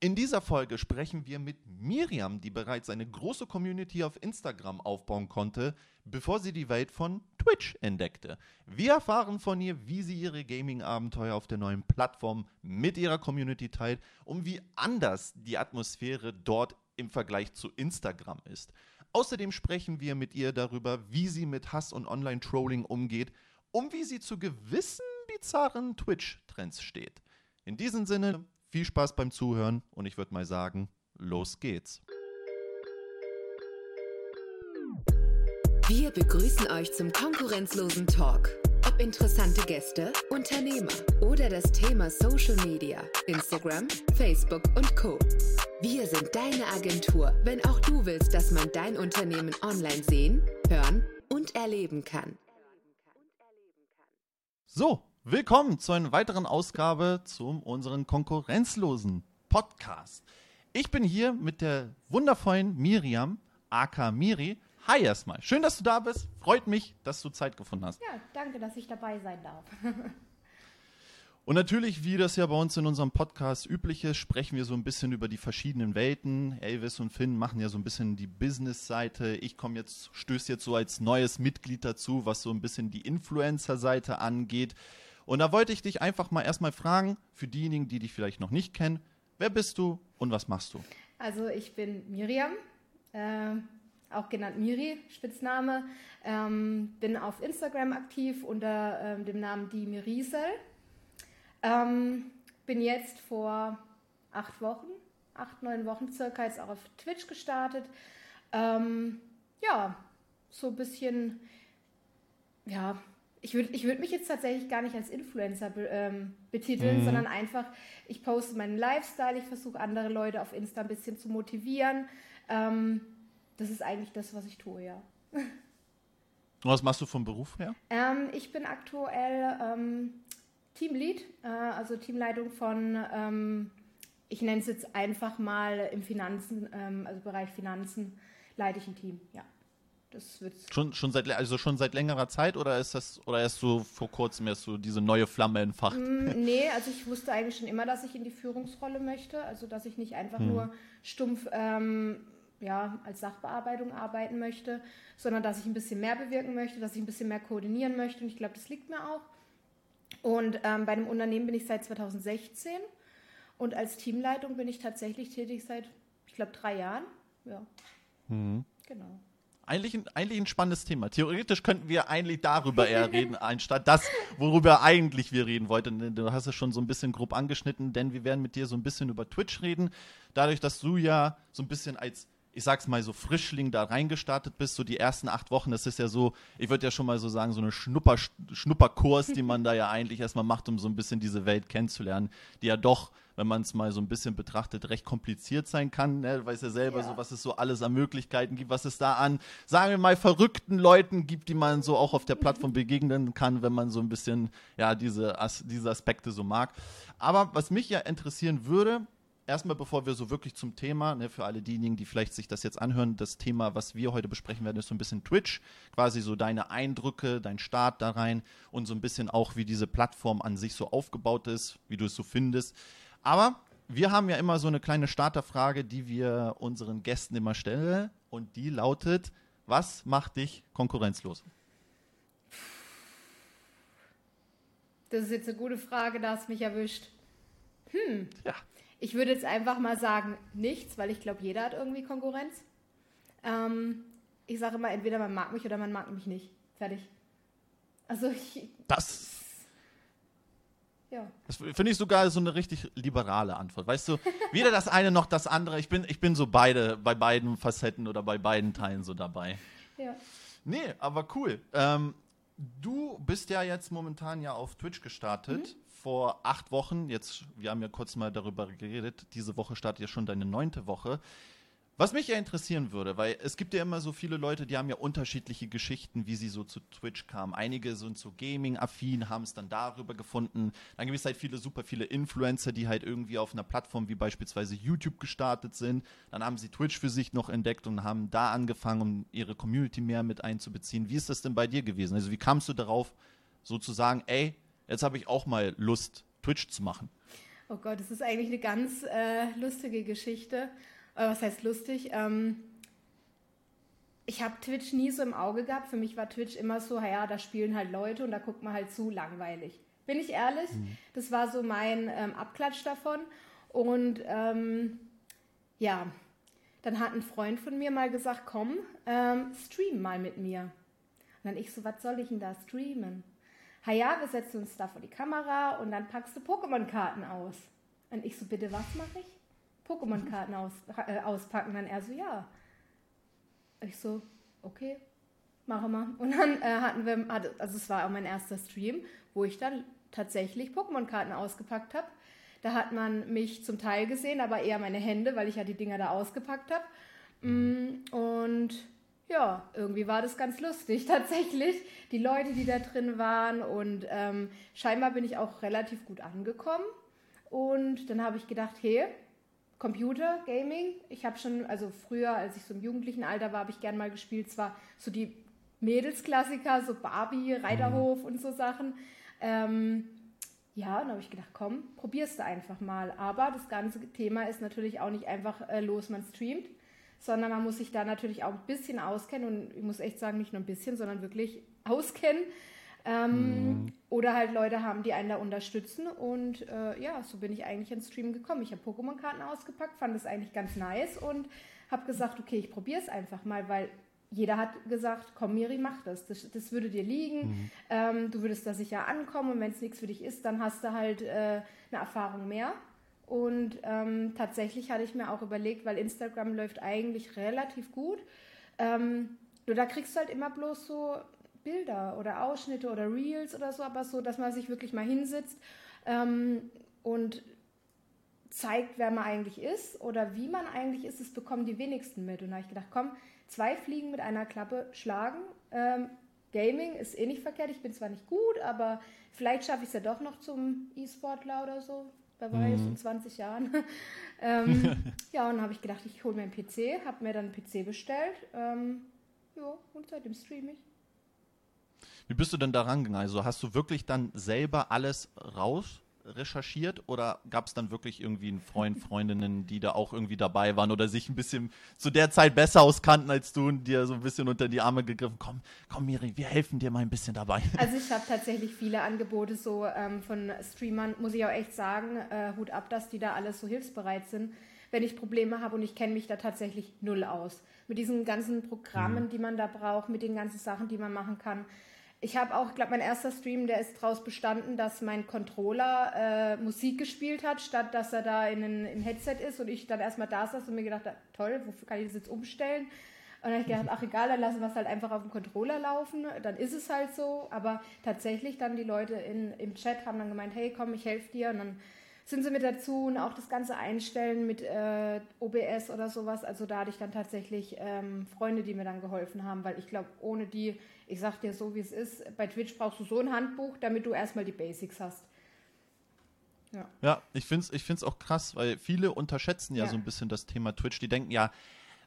In dieser Folge sprechen wir mit Miriam, die bereits eine große Community auf Instagram aufbauen konnte, bevor sie die Welt von Twitch entdeckte. Wir erfahren von ihr, wie sie ihre Gaming-Abenteuer auf der neuen Plattform mit ihrer Community teilt und wie anders die Atmosphäre dort im Vergleich zu Instagram ist. Außerdem sprechen wir mit ihr darüber, wie sie mit Hass und Online-Trolling umgeht und wie sie zu gewissen bizarren Twitch-Trends steht. In diesem Sinne, viel Spaß beim Zuhören und ich würde mal sagen, los geht's. Wir begrüßen euch zum konkurrenzlosen Talk. Ob interessante Gäste, Unternehmer oder das Thema Social Media, Instagram, Facebook und Co. Wir sind deine Agentur, wenn auch du willst, dass man dein Unternehmen online sehen, hören und erleben kann. So, willkommen zu einer weiteren Ausgabe zu unserem konkurrenzlosen Podcast. Ich bin hier mit der wundervollen Miriam, aka Miri. Hi erstmal. Schön, dass du da bist. Freut mich, dass du Zeit gefunden hast. Ja, danke, dass ich dabei sein darf. Und natürlich, wie das ja bei uns in unserem Podcast üblich ist, sprechen wir so ein bisschen über die verschiedenen Welten. Elvis und Finn machen ja so ein bisschen die Business-Seite. Ich komme jetzt, stöße jetzt so als neues Mitglied dazu, was so ein bisschen die Influencer-Seite angeht. Und da wollte ich dich einfach mal erstmal fragen, für diejenigen, die dich vielleicht noch nicht kennen, wer bist du und was machst du? Also ich bin Miriam, äh, auch genannt Miri, Spitzname. Ähm, bin auf Instagram aktiv unter äh, dem Namen Die Mirisel. Ähm, bin jetzt vor acht Wochen, acht, neun Wochen circa jetzt auch auf Twitch gestartet. Ähm, ja, so ein bisschen, ja, ich würde ich würd mich jetzt tatsächlich gar nicht als Influencer be, ähm, betiteln, mhm. sondern einfach, ich poste meinen Lifestyle, ich versuche andere Leute auf Insta ein bisschen zu motivieren. Ähm, das ist eigentlich das, was ich tue, ja. Was machst du vom Beruf her? Ähm, ich bin aktuell ähm, Teamlead, äh, also Teamleitung von, ähm, ich nenne es jetzt einfach mal im Finanzen, ähm, also Bereich Finanzen, leite ich ein Team, ja. Das wird schon, schon seit also schon seit längerer Zeit oder ist das oder erst so vor kurzem erst so diese neue Flamme entfacht? Mm, nee, also ich wusste eigentlich schon immer, dass ich in die Führungsrolle möchte, also dass ich nicht einfach hm. nur stumpf ähm, ja, als Sachbearbeitung arbeiten möchte, sondern dass ich ein bisschen mehr bewirken möchte, dass ich ein bisschen mehr koordinieren möchte und ich glaube, das liegt mir auch. Und ähm, bei einem Unternehmen bin ich seit 2016 und als Teamleitung bin ich tatsächlich tätig seit, ich glaube, drei Jahren. Ja. Mhm. Genau. Eigentlich ein, eigentlich ein spannendes Thema. Theoretisch könnten wir eigentlich darüber eher reden, anstatt das, worüber eigentlich wir reden wollten. Du hast es schon so ein bisschen grob angeschnitten, denn wir werden mit dir so ein bisschen über Twitch reden. Dadurch, dass du ja so ein bisschen als ich sag's mal so Frischling da reingestartet bist, so die ersten acht Wochen, das ist ja so, ich würde ja schon mal so sagen, so eine Schnupper, Schnupperkurs, die man da ja eigentlich erstmal macht, um so ein bisschen diese Welt kennenzulernen, die ja doch, wenn man es mal so ein bisschen betrachtet, recht kompliziert sein kann. Ne? Du weißt ja selber, ja. so was es so alles an Möglichkeiten gibt, was es da an, sagen wir mal, verrückten Leuten gibt, die man so auch auf der Plattform begegnen kann, wenn man so ein bisschen, ja, diese, diese Aspekte so mag. Aber was mich ja interessieren würde, erstmal, bevor wir so wirklich zum Thema, ne, für alle diejenigen, die vielleicht sich das jetzt anhören, das Thema, was wir heute besprechen werden, ist so ein bisschen Twitch, quasi so deine Eindrücke, dein Start da rein und so ein bisschen auch, wie diese Plattform an sich so aufgebaut ist, wie du es so findest. Aber wir haben ja immer so eine kleine Starterfrage, die wir unseren Gästen immer stellen und die lautet, was macht dich konkurrenzlos? Das ist jetzt eine gute Frage, da hast mich erwischt. Hm. Ja. Ich würde jetzt einfach mal sagen, nichts, weil ich glaube, jeder hat irgendwie Konkurrenz. Ähm, ich sage immer, entweder man mag mich oder man mag mich nicht. Fertig. Also ich. Das. Ja. Das finde ich sogar so eine richtig liberale Antwort. Weißt du, weder das eine noch das andere. Ich bin, ich bin so beide, bei beiden Facetten oder bei beiden Teilen so dabei. Ja. Nee, aber cool. Ähm, du bist ja jetzt momentan ja auf Twitch gestartet. Mhm vor acht Wochen, jetzt, wir haben ja kurz mal darüber geredet, diese Woche startet ja schon deine neunte Woche. Was mich ja interessieren würde, weil es gibt ja immer so viele Leute, die haben ja unterschiedliche Geschichten, wie sie so zu Twitch kamen. Einige sind so Gaming-affin, haben es dann darüber gefunden. Dann gibt es halt viele, super viele Influencer, die halt irgendwie auf einer Plattform wie beispielsweise YouTube gestartet sind. Dann haben sie Twitch für sich noch entdeckt und haben da angefangen, um ihre Community mehr mit einzubeziehen. Wie ist das denn bei dir gewesen? Also wie kamst du darauf, sozusagen, ey, jetzt habe ich auch mal Lust, Twitch zu machen. Oh Gott, das ist eigentlich eine ganz äh, lustige Geschichte. Was heißt lustig? Ähm, ich habe Twitch nie so im Auge gehabt. Für mich war Twitch immer so, ja, da spielen halt Leute und da guckt man halt zu, langweilig. Bin ich ehrlich? Mhm. Das war so mein ähm, Abklatsch davon. Und ähm, ja, dann hat ein Freund von mir mal gesagt, komm, ähm, stream mal mit mir. Und dann ich so, was soll ich denn da streamen? Ha ja, wir setzen uns da vor die Kamera und dann packst du Pokémon-Karten aus. Und ich so, bitte, was mache ich? Pokémon-Karten aus, äh, auspacken. Dann er so, ja. Ich so, okay, machen wir. Und dann äh, hatten wir, also es war auch mein erster Stream, wo ich dann tatsächlich Pokémon-Karten ausgepackt habe. Da hat man mich zum Teil gesehen, aber eher meine Hände, weil ich ja die Dinger da ausgepackt habe. Mm, und ja, irgendwie war das ganz lustig tatsächlich. Die Leute, die da drin waren und ähm, scheinbar bin ich auch relativ gut angekommen. Und dann habe ich gedacht, hey, Computer, Gaming. Ich habe schon, also früher, als ich so im jugendlichen Alter war, habe ich gern mal gespielt. Zwar so die Mädelsklassiker, so Barbie, Reiterhof mhm. und so Sachen. Ähm, ja, dann habe ich gedacht, komm, probierst du einfach mal. Aber das ganze Thema ist natürlich auch nicht einfach äh, los, man streamt, sondern man muss sich da natürlich auch ein bisschen auskennen und ich muss echt sagen, nicht nur ein bisschen, sondern wirklich auskennen. Ähm, mhm. Oder halt Leute haben, die einen da unterstützen. Und äh, ja, so bin ich eigentlich ins Stream gekommen. Ich habe Pokémon-Karten ausgepackt, fand es eigentlich ganz nice und habe gesagt, okay, ich probiere es einfach mal, weil jeder hat gesagt, komm Miri, mach das. Das, das würde dir liegen. Mhm. Ähm, du würdest da sicher ankommen und wenn es nichts für dich ist, dann hast du halt äh, eine Erfahrung mehr. Und ähm, tatsächlich hatte ich mir auch überlegt, weil Instagram läuft eigentlich relativ gut. Ähm, nur da kriegst du halt immer bloß so Bilder oder Ausschnitte oder Reels oder so, aber so, dass man sich wirklich mal hinsetzt ähm, und zeigt, wer man eigentlich ist oder wie man eigentlich ist, das bekommen die wenigsten mit. Und da habe ich gedacht, komm, zwei Fliegen mit einer Klappe schlagen. Ähm, Gaming ist eh nicht verkehrt. Ich bin zwar nicht gut, aber vielleicht schaffe ich es ja doch noch zum E-Sportler oder so. Wer weiß, mhm. in 20 Jahren. ähm, ja, und dann habe ich gedacht, ich hole mir einen PC, habe mir dann einen PC bestellt. Ähm, ja, und seitdem streame ich. Wie bist du denn da rangegangen? Also hast du wirklich dann selber alles raus recherchiert oder gab es dann wirklich irgendwie einen Freund, Freundinnen, die da auch irgendwie dabei waren oder sich ein bisschen zu der Zeit besser auskannten als du und dir so ein bisschen unter die Arme gegriffen? Komm, komm Miri, wir helfen dir mal ein bisschen dabei. Also ich habe tatsächlich viele Angebote so ähm, von Streamern, muss ich auch echt sagen, äh, Hut ab, dass die da alles so hilfsbereit sind, wenn ich Probleme habe und ich kenne mich da tatsächlich null aus. Mit diesen ganzen Programmen, mhm. die man da braucht, mit den ganzen Sachen, die man machen kann. Ich habe auch, glaube mein erster Stream, der ist daraus bestanden, dass mein Controller äh, Musik gespielt hat, statt dass er da in ein, im Headset ist und ich dann erstmal da saß und mir gedacht habe, toll, wofür kann ich das jetzt umstellen? Und dann habe ich gedacht, ach egal, dann lassen wir es halt einfach auf dem Controller laufen, dann ist es halt so. Aber tatsächlich dann die Leute in, im Chat haben dann gemeint, hey komm, ich helfe dir. Und dann sind sie mit dazu und auch das Ganze einstellen mit äh, OBS oder sowas. Also da hatte ich dann tatsächlich ähm, Freunde, die mir dann geholfen haben, weil ich glaube, ohne die, ich sag dir so, wie es ist, bei Twitch brauchst du so ein Handbuch, damit du erstmal die Basics hast. Ja, ja ich finde es ich find's auch krass, weil viele unterschätzen ja, ja, so ein bisschen das Thema Twitch. Die denken ja,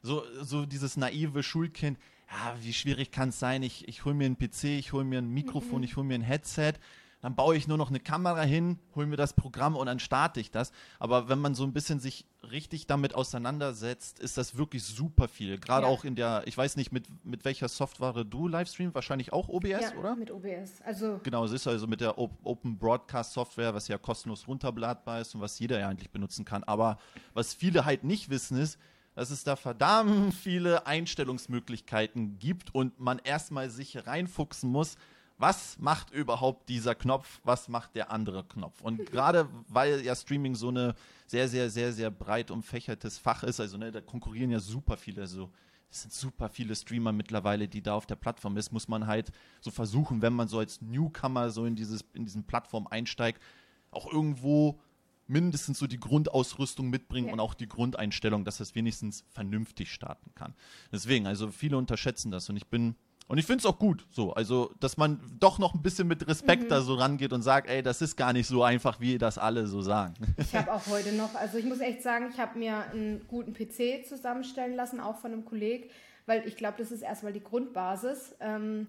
so, so dieses naive Schulkind, ja, wie schwierig kann es sein? Ich, ich hole mir einen PC, ich hole mir ein Mikrofon, mhm. ich hole mir ein Headset dann baue ich nur noch eine Kamera hin, hole mir das Programm und dann starte ich das. Aber wenn man so ein bisschen sich richtig damit auseinandersetzt, ist das wirklich super viel. Gerade ja. auch in der, ich weiß nicht, mit, mit welcher Software du Livestream, wahrscheinlich auch OBS, ja, oder? mit OBS. Also genau, es ist also mit der Open Broadcast Software, was ja kostenlos runterbladbar ist und was jeder ja eigentlich benutzen kann. Aber was viele halt nicht wissen ist, dass es da verdammt viele Einstellungsmöglichkeiten gibt und man erstmal sich reinfuchsen muss, was macht überhaupt dieser Knopf, was macht der andere Knopf. Und gerade weil ja Streaming so eine sehr, sehr, sehr, sehr breit umfächertes Fach ist, also ne, da konkurrieren ja super viele, also es sind super viele Streamer mittlerweile, die da auf der Plattform ist, muss man halt so versuchen, wenn man so als Newcomer so in dieses, in diesen Plattform einsteigt, auch irgendwo mindestens so die Grundausrüstung mitbringen ja. und auch die Grundeinstellung, dass das wenigstens vernünftig starten kann. Deswegen, also viele unterschätzen das und ich bin und ich finde es auch gut, so, also, dass man doch noch ein bisschen mit Respekt mhm. da so rangeht und sagt, ey, das ist gar nicht so einfach, wie das alle so sagen. Ich habe auch heute noch, also ich muss echt sagen, ich habe mir einen guten PC zusammenstellen lassen, auch von einem Kollegen, weil ich glaube, das ist erstmal die Grundbasis. Ähm,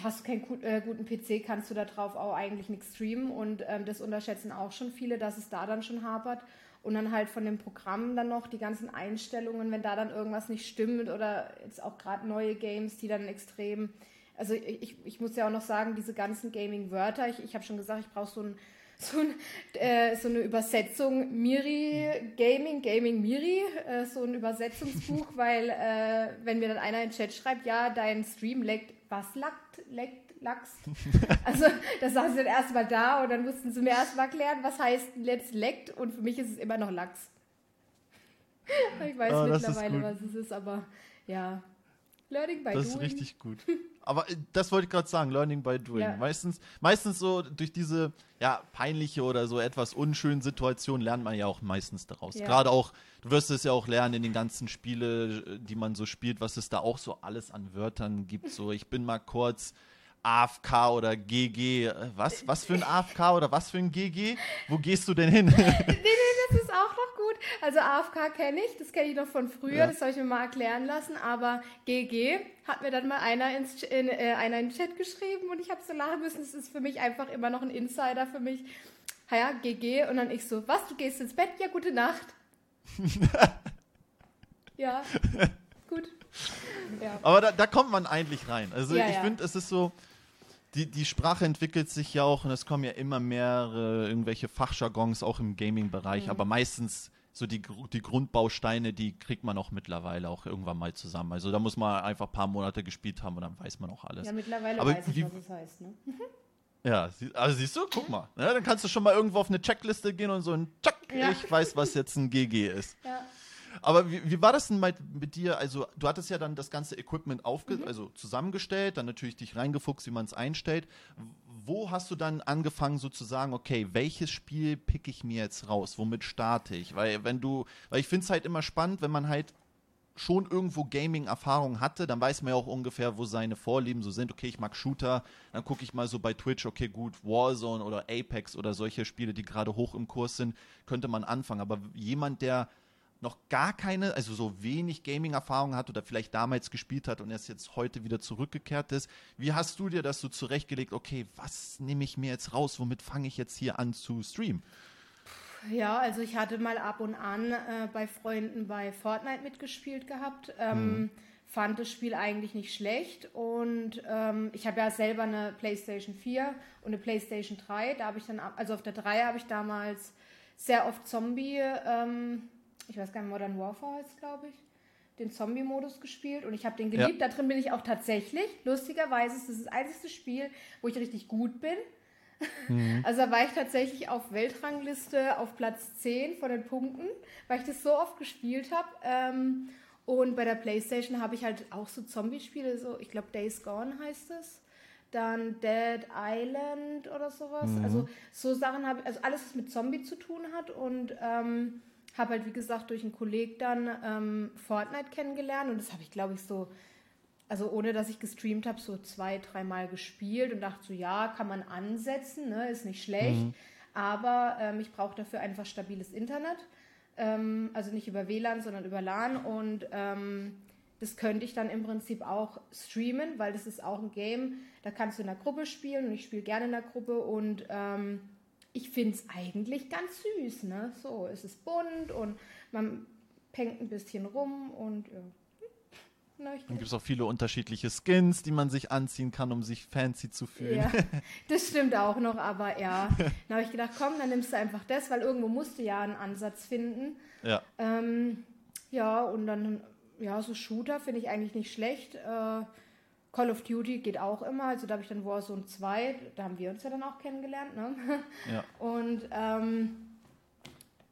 hast du keinen äh, guten PC, kannst du da drauf auch eigentlich nichts streamen und ähm, das unterschätzen auch schon viele, dass es da dann schon hapert. Und dann halt von dem Programm dann noch die ganzen Einstellungen, wenn da dann irgendwas nicht stimmt oder jetzt auch gerade neue Games, die dann extrem. Also ich, ich muss ja auch noch sagen, diese ganzen Gaming-Wörter, ich, ich habe schon gesagt, ich brauche so, ein, so, ein, äh, so, eine Übersetzung Miri, Gaming, Gaming Miri, äh, so ein Übersetzungsbuch, weil äh, wenn mir dann einer in den Chat schreibt, ja, dein Stream leckt, was lackt, leckt, Lachs. Also da saßen sie dann erstmal da und dann mussten sie mir erstmal erklären, was heißt jetzt leckt und für mich ist es immer noch Lachs. Ich weiß oh, mittlerweile, was es ist, aber ja. Learning by das doing. Das ist richtig gut. Aber äh, das wollte ich gerade sagen, Learning by doing. Ja. Meistens, meistens so durch diese ja, peinliche oder so etwas unschönen Situationen lernt man ja auch meistens daraus. Ja. Gerade auch, du wirst es ja auch lernen in den ganzen Spielen, die man so spielt, was es da auch so alles an Wörtern gibt. So, ich bin mal kurz AFK oder GG. Was, was für ein AFK oder was für ein GG? Wo gehst du denn hin? nee, nee, das ist auch noch gut. Also AFK kenne ich, das kenne ich noch von früher, ja. das habe ich mir mal erklären lassen. Aber GG hat mir dann mal einer, ins, in, äh, einer in den Chat geschrieben und ich habe so lachen müssen. Das ist für mich einfach immer noch ein Insider für mich. Ja, GG. Und dann ich so, was, du gehst ins Bett? Ja, gute Nacht. ja, gut. Ja. Aber da, da, kommt man eigentlich rein. Also ja, ich ja. finde, es ist so, die, die Sprache entwickelt sich ja auch und es kommen ja immer mehr äh, irgendwelche Fachjargons auch im Gaming-Bereich, mhm. aber meistens so die, die Grundbausteine, die kriegt man auch mittlerweile auch irgendwann mal zusammen. Also da muss man einfach ein paar Monate gespielt haben und dann weiß man auch alles. Ja, mittlerweile aber weiß ich, was es heißt, ne? Ja, also siehst du, guck mal. Ja, dann kannst du schon mal irgendwo auf eine Checkliste gehen und so ein Check, ja. ich weiß, was jetzt ein GG ist. Ja. Aber wie, wie, war das denn mit, mit, dir? Also, du hattest ja dann das ganze Equipment aufge mhm. also zusammengestellt, dann natürlich dich reingefuchst, wie man es einstellt. Wo hast du dann angefangen, so zu sagen, okay, welches Spiel pick ich mir jetzt raus? Womit starte ich? Weil, wenn du, weil ich finde es halt immer spannend, wenn man halt schon irgendwo Gaming-Erfahrung hatte, dann weiß man ja auch ungefähr, wo seine Vorlieben so sind. Okay, ich mag Shooter, dann gucke ich mal so bei Twitch, okay, gut, Warzone oder Apex oder solche Spiele, die gerade hoch im Kurs sind, könnte man anfangen. Aber jemand, der noch gar keine, also so wenig Gaming-Erfahrung hat oder vielleicht damals gespielt hat und erst jetzt heute wieder zurückgekehrt ist. Wie hast du dir das so zurechtgelegt? Okay, was nehme ich mir jetzt raus? Womit fange ich jetzt hier an zu streamen? Ja, also ich hatte mal ab und an äh, bei Freunden bei Fortnite mitgespielt gehabt. Ähm, mhm. Fand das Spiel eigentlich nicht schlecht und ähm, ich habe ja selber eine PlayStation 4 und eine PlayStation 3. Da habe ich dann, also auf der 3 habe ich damals sehr oft Zombie ähm, ich weiß gar nicht, Modern Warfare heißt glaube ich, den Zombie-Modus gespielt und ich habe den geliebt. Ja. Da drin bin ich auch tatsächlich. Lustigerweise ist das das einzige Spiel, wo ich richtig gut bin. Mhm. Also da war ich tatsächlich auf Weltrangliste auf Platz 10 von den Punkten, weil ich das so oft gespielt habe. Ähm, und bei der Playstation habe ich halt auch so Zombie-Spiele, so ich glaube Days Gone heißt es. Dann Dead Island oder sowas. Mhm. Also so Sachen habe ich, also alles, was mit Zombie zu tun hat. Und ähm, habe halt, wie gesagt, durch einen Kollegen dann ähm, Fortnite kennengelernt und das habe ich, glaube ich, so, also ohne dass ich gestreamt habe, so zwei, dreimal gespielt und dachte so, ja, kann man ansetzen, ne, ist nicht schlecht, mhm. aber ähm, ich brauche dafür einfach stabiles Internet, ähm, also nicht über WLAN, sondern über LAN und ähm, das könnte ich dann im Prinzip auch streamen, weil das ist auch ein Game, da kannst du in der Gruppe spielen und ich spiele gerne in der Gruppe und ähm, ich finde es eigentlich ganz süß. Ne? So, es ist bunt und man pennt ein bisschen rum und ja. Na, Dann gibt es auch viele unterschiedliche Skins, die man sich anziehen kann, um sich fancy zu fühlen. Ja, das stimmt auch noch, aber ja. Dann habe ich gedacht, komm, dann nimmst du einfach das, weil irgendwo musst du ja einen Ansatz finden. Ja. Ähm, ja, und dann, ja, so Shooter finde ich eigentlich nicht schlecht. Äh, Call of Duty geht auch immer, also da habe ich dann Warzone 2, da haben wir uns ja dann auch kennengelernt. Ne? Ja. Und ähm,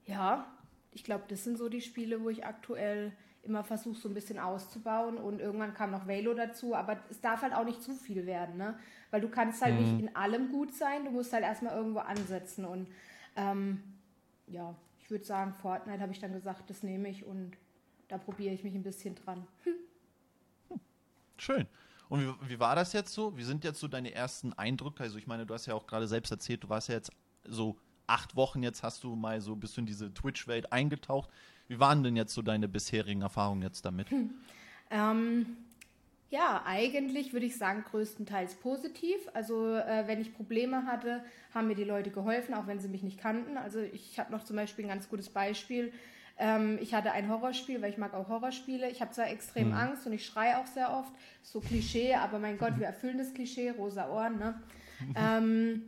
ja, ich glaube, das sind so die Spiele, wo ich aktuell immer versuche, so ein bisschen auszubauen. Und irgendwann kam noch Velo dazu, aber es darf halt auch nicht zu viel werden, ne? Weil du kannst halt mhm. nicht in allem gut sein, du musst halt erstmal irgendwo ansetzen. Und ähm, ja, ich würde sagen, Fortnite habe ich dann gesagt, das nehme ich und da probiere ich mich ein bisschen dran. Schön. Und wie, wie, war das jetzt so? Wie sind jetzt so deine ersten Eindrücke? Also ich meine, du hast ja auch gerade selbst erzählt, du warst ja jetzt so acht Wochen, jetzt hast du mal so ein bisschen in diese Twitch-Welt eingetaucht. Wie waren denn jetzt so deine bisherigen Erfahrungen jetzt damit? Hm. Ähm, Ja, eigentlich würde ich sagen, größtenteils positiv. Also äh, wenn ich Probleme hatte, haben mir die Leute geholfen, auch wenn sie mich nicht kannten. Also ich habe noch zum Beispiel ein ganz gutes Beispiel. Ähm, ich hatte ein Horrorspiel, weil ich mag auch Horrorspiele. Ich habe zwar extrem mhm. Angst und ich schreie auch sehr oft. So Klischee, aber mein Gott, wir erfüllen das Klischee, rosa Ohren. Ne? ähm,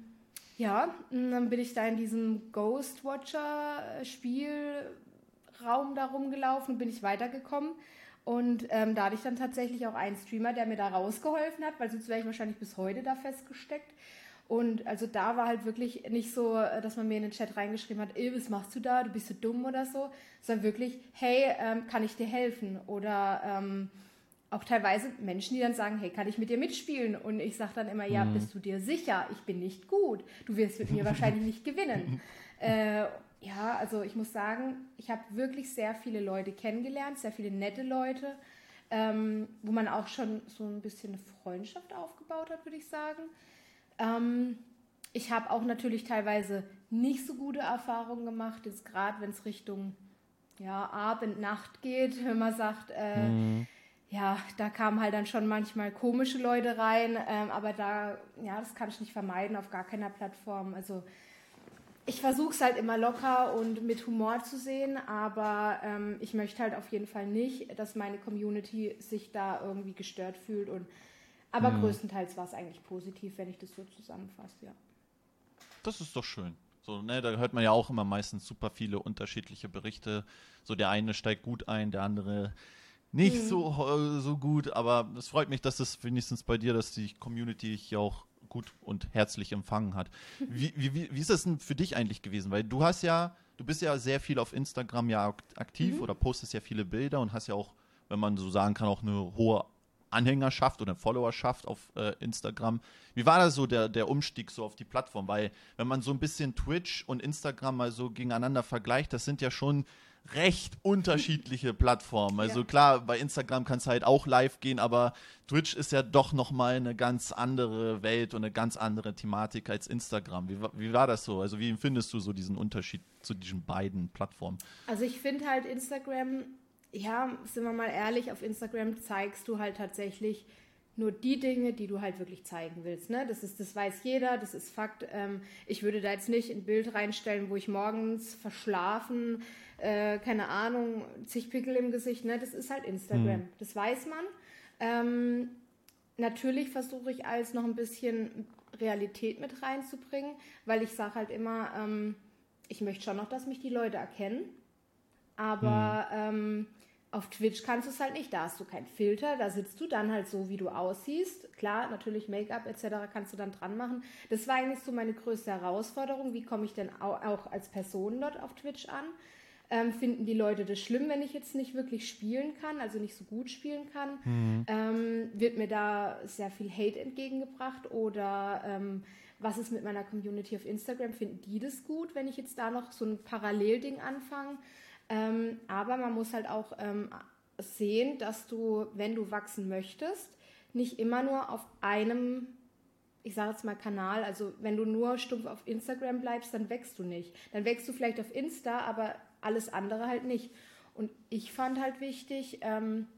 ja, dann bin ich da in diesem Ghost Watcher Spielraum da rumgelaufen und bin ich weitergekommen. Und ähm, da hatte ich dann tatsächlich auch einen Streamer, der mir da rausgeholfen hat, weil sonst wäre ich wahrscheinlich bis heute da festgesteckt. Und also da war halt wirklich nicht so, äh, dass man mir in den Chat reingeschrieben hat, ey, was machst du da, du bist so dumm oder so, sondern wirklich, hey, ähm, kann ich dir helfen? Oder ähm, auch teilweise Menschen, die dann sagen, hey, kann ich mit dir mitspielen? Und ich sage dann immer, ja, mhm. bist du dir sicher? Ich bin nicht gut. Du wirst mit mir wahrscheinlich nicht gewinnen. Äh, ja, also ich muss sagen, ich habe wirklich sehr viele Leute kennengelernt, sehr viele nette Leute, ähm, wo man auch schon so ein bisschen eine Freundschaft aufgebaut hat, würde ich sagen. Ähm, ich habe auch natürlich teilweise nicht so gute Erfahrungen gemacht, jetzt gerade wenn es Richtung ja, Abend, Nacht geht, wenn man sagt, äh, mhm ja, da kamen halt dann schon manchmal komische Leute rein, ähm, aber da, ja, das kann ich nicht vermeiden auf gar keiner Plattform. Also ich versuche es halt immer locker und mit Humor zu sehen, aber ähm, ich möchte halt auf jeden Fall nicht, dass meine Community sich da irgendwie gestört fühlt. Und, aber mhm. größtenteils war es eigentlich positiv, wenn ich das so zusammenfasse, ja. Das ist doch schön. So, ne, da hört man ja auch immer meistens super viele unterschiedliche Berichte. So der eine steigt gut ein, der andere nicht mhm. so, äh, so gut, aber es freut mich, dass es wenigstens bei dir, dass die Community hier auch gut und herzlich empfangen hat. Wie, wie, wie ist das denn für dich eigentlich gewesen? Weil du hast ja, du bist ja sehr viel auf Instagram ja aktiv mhm. oder postest ja viele Bilder und hast ja auch, wenn man so sagen kann, auch eine hohe Anhängerschaft oder Followerschaft auf äh, Instagram. Wie war das so, der, der Umstieg so auf die Plattform? Weil, wenn man so ein bisschen Twitch und Instagram mal so gegeneinander vergleicht, das sind ja schon recht unterschiedliche Plattformen. Also ja. klar, bei Instagram kannst du halt auch live gehen, aber Twitch ist ja doch nochmal eine ganz andere Welt und eine ganz andere Thematik als Instagram. Wie, wie war das so? Also wie empfindest du so diesen Unterschied zu diesen beiden Plattformen? Also ich finde halt Instagram, ja, sind wir mal ehrlich, auf Instagram zeigst du halt tatsächlich nur die Dinge, die du halt wirklich zeigen willst. Ne? Das ist, das weiß jeder, das ist Fakt. Ähm, ich würde da jetzt nicht ein Bild reinstellen, wo ich morgens verschlafen äh, keine Ahnung, zig Pickel im Gesicht, ne? das ist halt Instagram. Mhm. Das weiß man. Ähm, natürlich versuche ich alles noch ein bisschen Realität mit reinzubringen, weil ich sage halt immer, ähm, ich möchte schon noch, dass mich die Leute erkennen. Aber mhm. ähm, auf Twitch kannst du es halt nicht. Da hast du keinen Filter, da sitzt du dann halt so, wie du aussiehst. Klar, natürlich Make-up etc. kannst du dann dran machen. Das war eigentlich so meine größte Herausforderung. Wie komme ich denn auch als Person dort auf Twitch an? Ähm, finden die Leute das schlimm, wenn ich jetzt nicht wirklich spielen kann, also nicht so gut spielen kann? Mhm. Ähm, wird mir da sehr viel Hate entgegengebracht oder ähm, was ist mit meiner Community auf Instagram? Finden die das gut, wenn ich jetzt da noch so ein Parallelding anfange? Ähm, aber man muss halt auch ähm, sehen, dass du, wenn du wachsen möchtest, nicht immer nur auf einem ich sage jetzt mal Kanal, also wenn du nur stumpf auf Instagram bleibst, dann wächst du nicht. Dann wächst du vielleicht auf Insta, aber alles andere halt nicht. Und ich fand halt wichtig, ähm,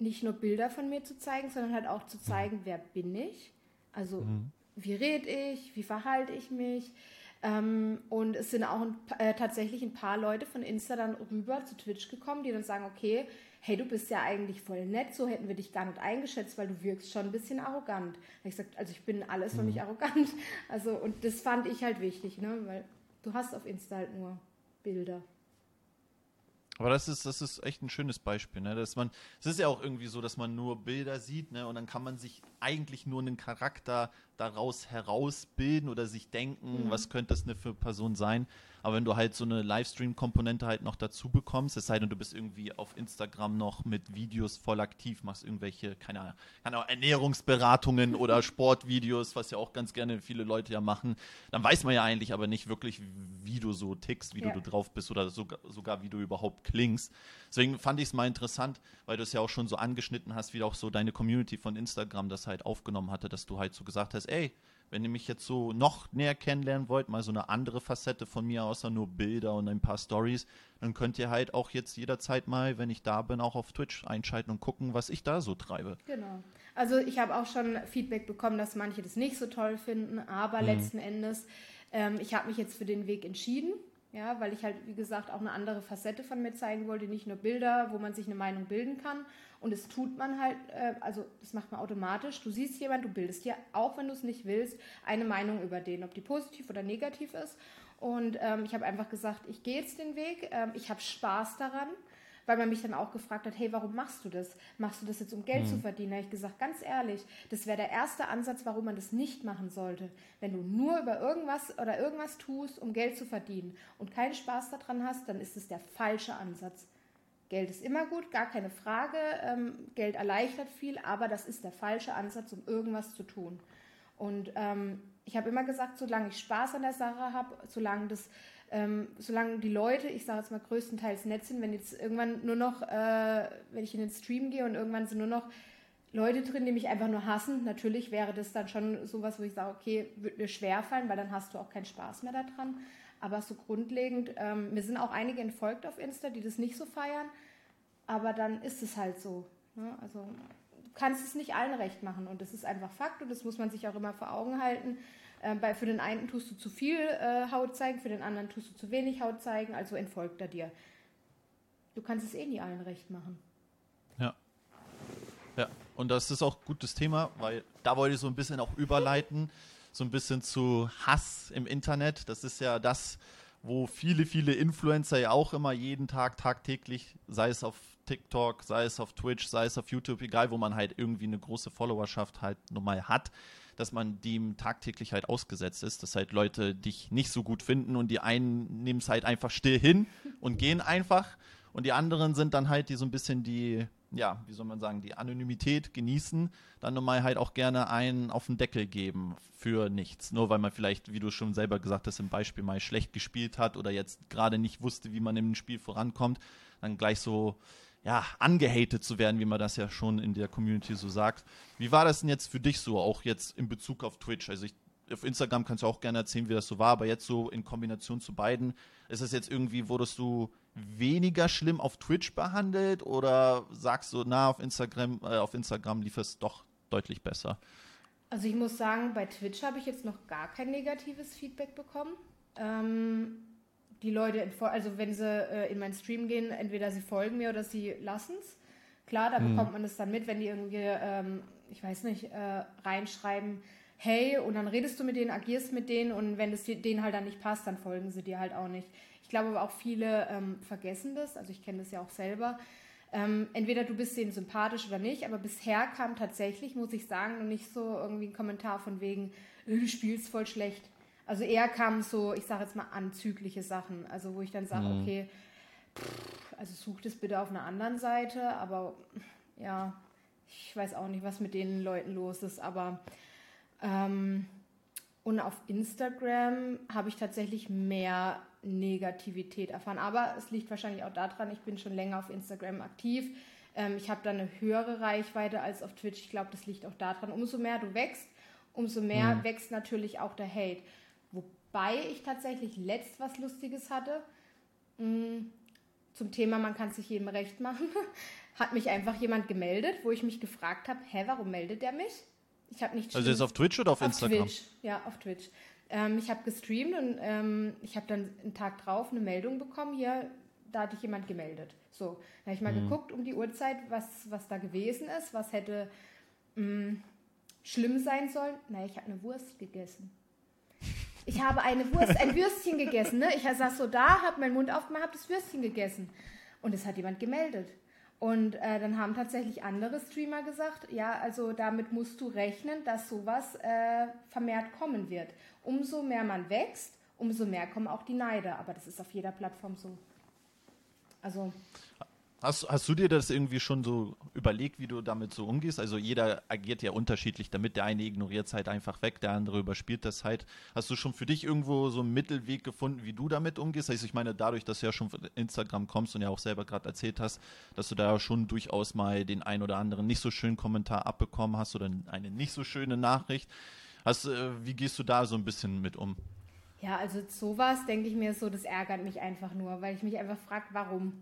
nicht nur Bilder von mir zu zeigen, sondern halt auch zu zeigen, wer bin ich. Also mhm. wie rede ich, wie verhalte ich mich. Ähm, und es sind auch ein, äh, tatsächlich ein paar Leute von Insta dann rüber zu Twitch gekommen, die dann sagen, okay, hey, du bist ja eigentlich voll nett, so hätten wir dich gar nicht eingeschätzt, weil du wirkst schon ein bisschen arrogant. Da ich gesagt, also ich bin alles von mhm. nicht arrogant. Also, und das fand ich halt wichtig, ne? weil du hast auf Insta halt nur Bilder. Aber das ist, das ist echt ein schönes Beispiel, ne? Dass man, es ist ja auch irgendwie so, dass man nur Bilder sieht, ne? Und dann kann man sich eigentlich nur einen Charakter daraus herausbilden oder sich denken, mhm. was könnte das eine für Person sein. Aber wenn du halt so eine Livestream-Komponente halt noch dazu bekommst, es sei denn, du bist irgendwie auf Instagram noch mit Videos voll aktiv, machst irgendwelche, keine Ahnung, keine Ahnung Ernährungsberatungen oder Sportvideos, was ja auch ganz gerne viele Leute ja machen, dann weiß man ja eigentlich aber nicht wirklich, wie du so tickst, wie ja. du drauf bist oder sogar, sogar wie du überhaupt klingst. Deswegen fand ich es mal interessant, weil du es ja auch schon so angeschnitten hast, wie auch so deine Community von Instagram das halt aufgenommen hatte, dass du halt so gesagt hast, ey, wenn ihr mich jetzt so noch näher kennenlernen wollt, mal so eine andere Facette von mir, außer nur Bilder und ein paar Stories, dann könnt ihr halt auch jetzt jederzeit mal, wenn ich da bin, auch auf Twitch einschalten und gucken, was ich da so treibe. Genau. Also ich habe auch schon Feedback bekommen, dass manche das nicht so toll finden, aber mhm. letzten Endes, ähm, ich habe mich jetzt für den Weg entschieden. Ja, weil ich halt, wie gesagt, auch eine andere Facette von mir zeigen wollte, nicht nur Bilder, wo man sich eine Meinung bilden kann. Und das tut man halt, äh, also das macht man automatisch. Du siehst jemanden, du bildest dir, auch wenn du es nicht willst, eine Meinung über den, ob die positiv oder negativ ist. Und ähm, ich habe einfach gesagt, ich gehe jetzt den Weg, ähm, ich habe Spaß daran weil man mich dann auch gefragt hat, hey, warum machst du das? Machst du das jetzt, um Geld mhm. zu verdienen? Da habe ich gesagt, ganz ehrlich, das wäre der erste Ansatz, warum man das nicht machen sollte. Wenn du nur über irgendwas oder irgendwas tust, um Geld zu verdienen und keinen Spaß daran hast, dann ist es der falsche Ansatz. Geld ist immer gut, gar keine Frage. Ähm, Geld erleichtert viel, aber das ist der falsche Ansatz, um irgendwas zu tun. Und ähm, ich habe immer gesagt, solange ich Spaß an der Sache habe, solange das ähm, solange die Leute, ich sage jetzt mal größtenteils nett sind, wenn jetzt irgendwann nur noch, äh, wenn ich in den Stream gehe und irgendwann sind nur noch Leute drin, die mich einfach nur hassen, natürlich wäre das dann schon sowas, wo ich sage, okay, wird mir schwerfallen, weil dann hast du auch keinen Spaß mehr daran. Aber so grundlegend, ähm, mir sind auch einige entfolgt auf Insta, die das nicht so feiern, aber dann ist es halt so. Ne? Also du kannst es nicht allen recht machen und das ist einfach Fakt und das muss man sich auch immer vor Augen halten. Äh, bei, für den einen tust du zu viel äh, Haut zeigen, für den anderen tust du zu wenig Haut zeigen, also entfolgt er dir. Du kannst es eh nie allen recht machen. Ja. Ja, und das ist auch ein gutes Thema, weil da wollte ich so ein bisschen auch überleiten, so ein bisschen zu Hass im Internet. Das ist ja das, wo viele, viele Influencer ja auch immer jeden Tag, tagtäglich, sei es auf TikTok, sei es auf Twitch, sei es auf YouTube, egal wo man halt irgendwie eine große Followerschaft halt normal hat, dass man dem tagtäglich halt ausgesetzt ist, dass halt Leute dich nicht so gut finden und die einen nehmen es halt einfach still hin und gehen einfach und die anderen sind dann halt die so ein bisschen die, ja, wie soll man sagen, die Anonymität genießen, dann normal halt auch gerne einen auf den Deckel geben für nichts. Nur weil man vielleicht, wie du schon selber gesagt hast, im Beispiel mal schlecht gespielt hat oder jetzt gerade nicht wusste, wie man im Spiel vorankommt, dann gleich so ja, angehatet zu werden, wie man das ja schon in der Community so sagt. Wie war das denn jetzt für dich so, auch jetzt in Bezug auf Twitch? Also ich, auf Instagram kannst du auch gerne erzählen, wie das so war, aber jetzt so in Kombination zu beiden, ist es jetzt irgendwie, wurdest du weniger schlimm auf Twitch behandelt oder sagst du, na, auf Instagram, äh, auf Instagram lief es doch deutlich besser? Also ich muss sagen, bei Twitch habe ich jetzt noch gar kein negatives Feedback bekommen. Ähm, die Leute, also wenn sie äh, in meinen Stream gehen, entweder sie folgen mir oder sie lassen es. Klar, da mhm. bekommt man es dann mit, wenn die irgendwie, ähm, ich weiß nicht, äh, reinschreiben, hey, und dann redest du mit denen, agierst mit denen und wenn es denen halt dann nicht passt, dann folgen sie dir halt auch nicht. Ich glaube aber auch viele ähm, vergessen das, also ich kenne das ja auch selber. Ähm, entweder du bist denen sympathisch oder nicht, aber bisher kam tatsächlich, muss ich sagen, noch nicht so irgendwie ein Kommentar von wegen, äh, du spielst voll schlecht. Also eher kamen so, ich sage jetzt mal, anzügliche Sachen. Also wo ich dann sage, mhm. okay, pff, also such das bitte auf einer anderen Seite, aber ja, ich weiß auch nicht, was mit den Leuten los ist, aber ähm, und auf Instagram habe ich tatsächlich mehr Negativität erfahren. Aber es liegt wahrscheinlich auch daran, ich bin schon länger auf Instagram aktiv. Ähm, ich habe da eine höhere Reichweite als auf Twitch. Ich glaube, das liegt auch daran. Umso mehr du wächst, umso mehr mhm. wächst natürlich auch der Hate. Wobei ich tatsächlich letzt was Lustiges hatte. Mm, zum Thema, man kann sich jedem recht machen. Hat mich einfach jemand gemeldet, wo ich mich gefragt habe, hä, warum meldet der mich? Ich habe nicht. Also ist auf Twitch oder auf, auf Instagram? Twitch. Ja, auf Twitch. Ähm, ich habe gestreamt und ähm, ich habe dann einen Tag drauf eine Meldung bekommen. Hier, da hat dich jemand gemeldet. So, da habe ich mal mhm. geguckt um die Uhrzeit, was, was da gewesen ist, was hätte mh, mm, schlimm sein sollen. Na, ich habe eine Wurst gegessen. Ich habe eine Wurst, ein Würstchen gegessen. Ne? Ich saß so da, habe meinen Mund aufgemacht, habe das Würstchen gegessen. Und es hat jemand gemeldet. Und äh, dann haben tatsächlich andere Streamer gesagt, ja, also damit musst du rechnen, dass sowas äh, vermehrt kommen wird. Umso mehr man wächst, umso mehr kommen auch die Neider. Aber das ist auf jeder Plattform so. Also Hast, hast du dir das irgendwie schon so überlegt, wie du damit so umgehst? Also jeder agiert ja unterschiedlich damit. Der eine ignoriert es halt einfach weg, der andere überspielt das halt. Hast du schon für dich irgendwo so einen Mittelweg gefunden, wie du damit umgehst? Also ich meine, dadurch, dass du ja schon von Instagram kommst und ja auch selber gerade erzählt hast, dass du da schon durchaus mal den ein oder anderen nicht so schönen Kommentar abbekommen hast oder eine nicht so schöne Nachricht. Hast, äh, wie gehst du da so ein bisschen mit um? Ja, also sowas denke ich mir so, das ärgert mich einfach nur, weil ich mich einfach frage, warum?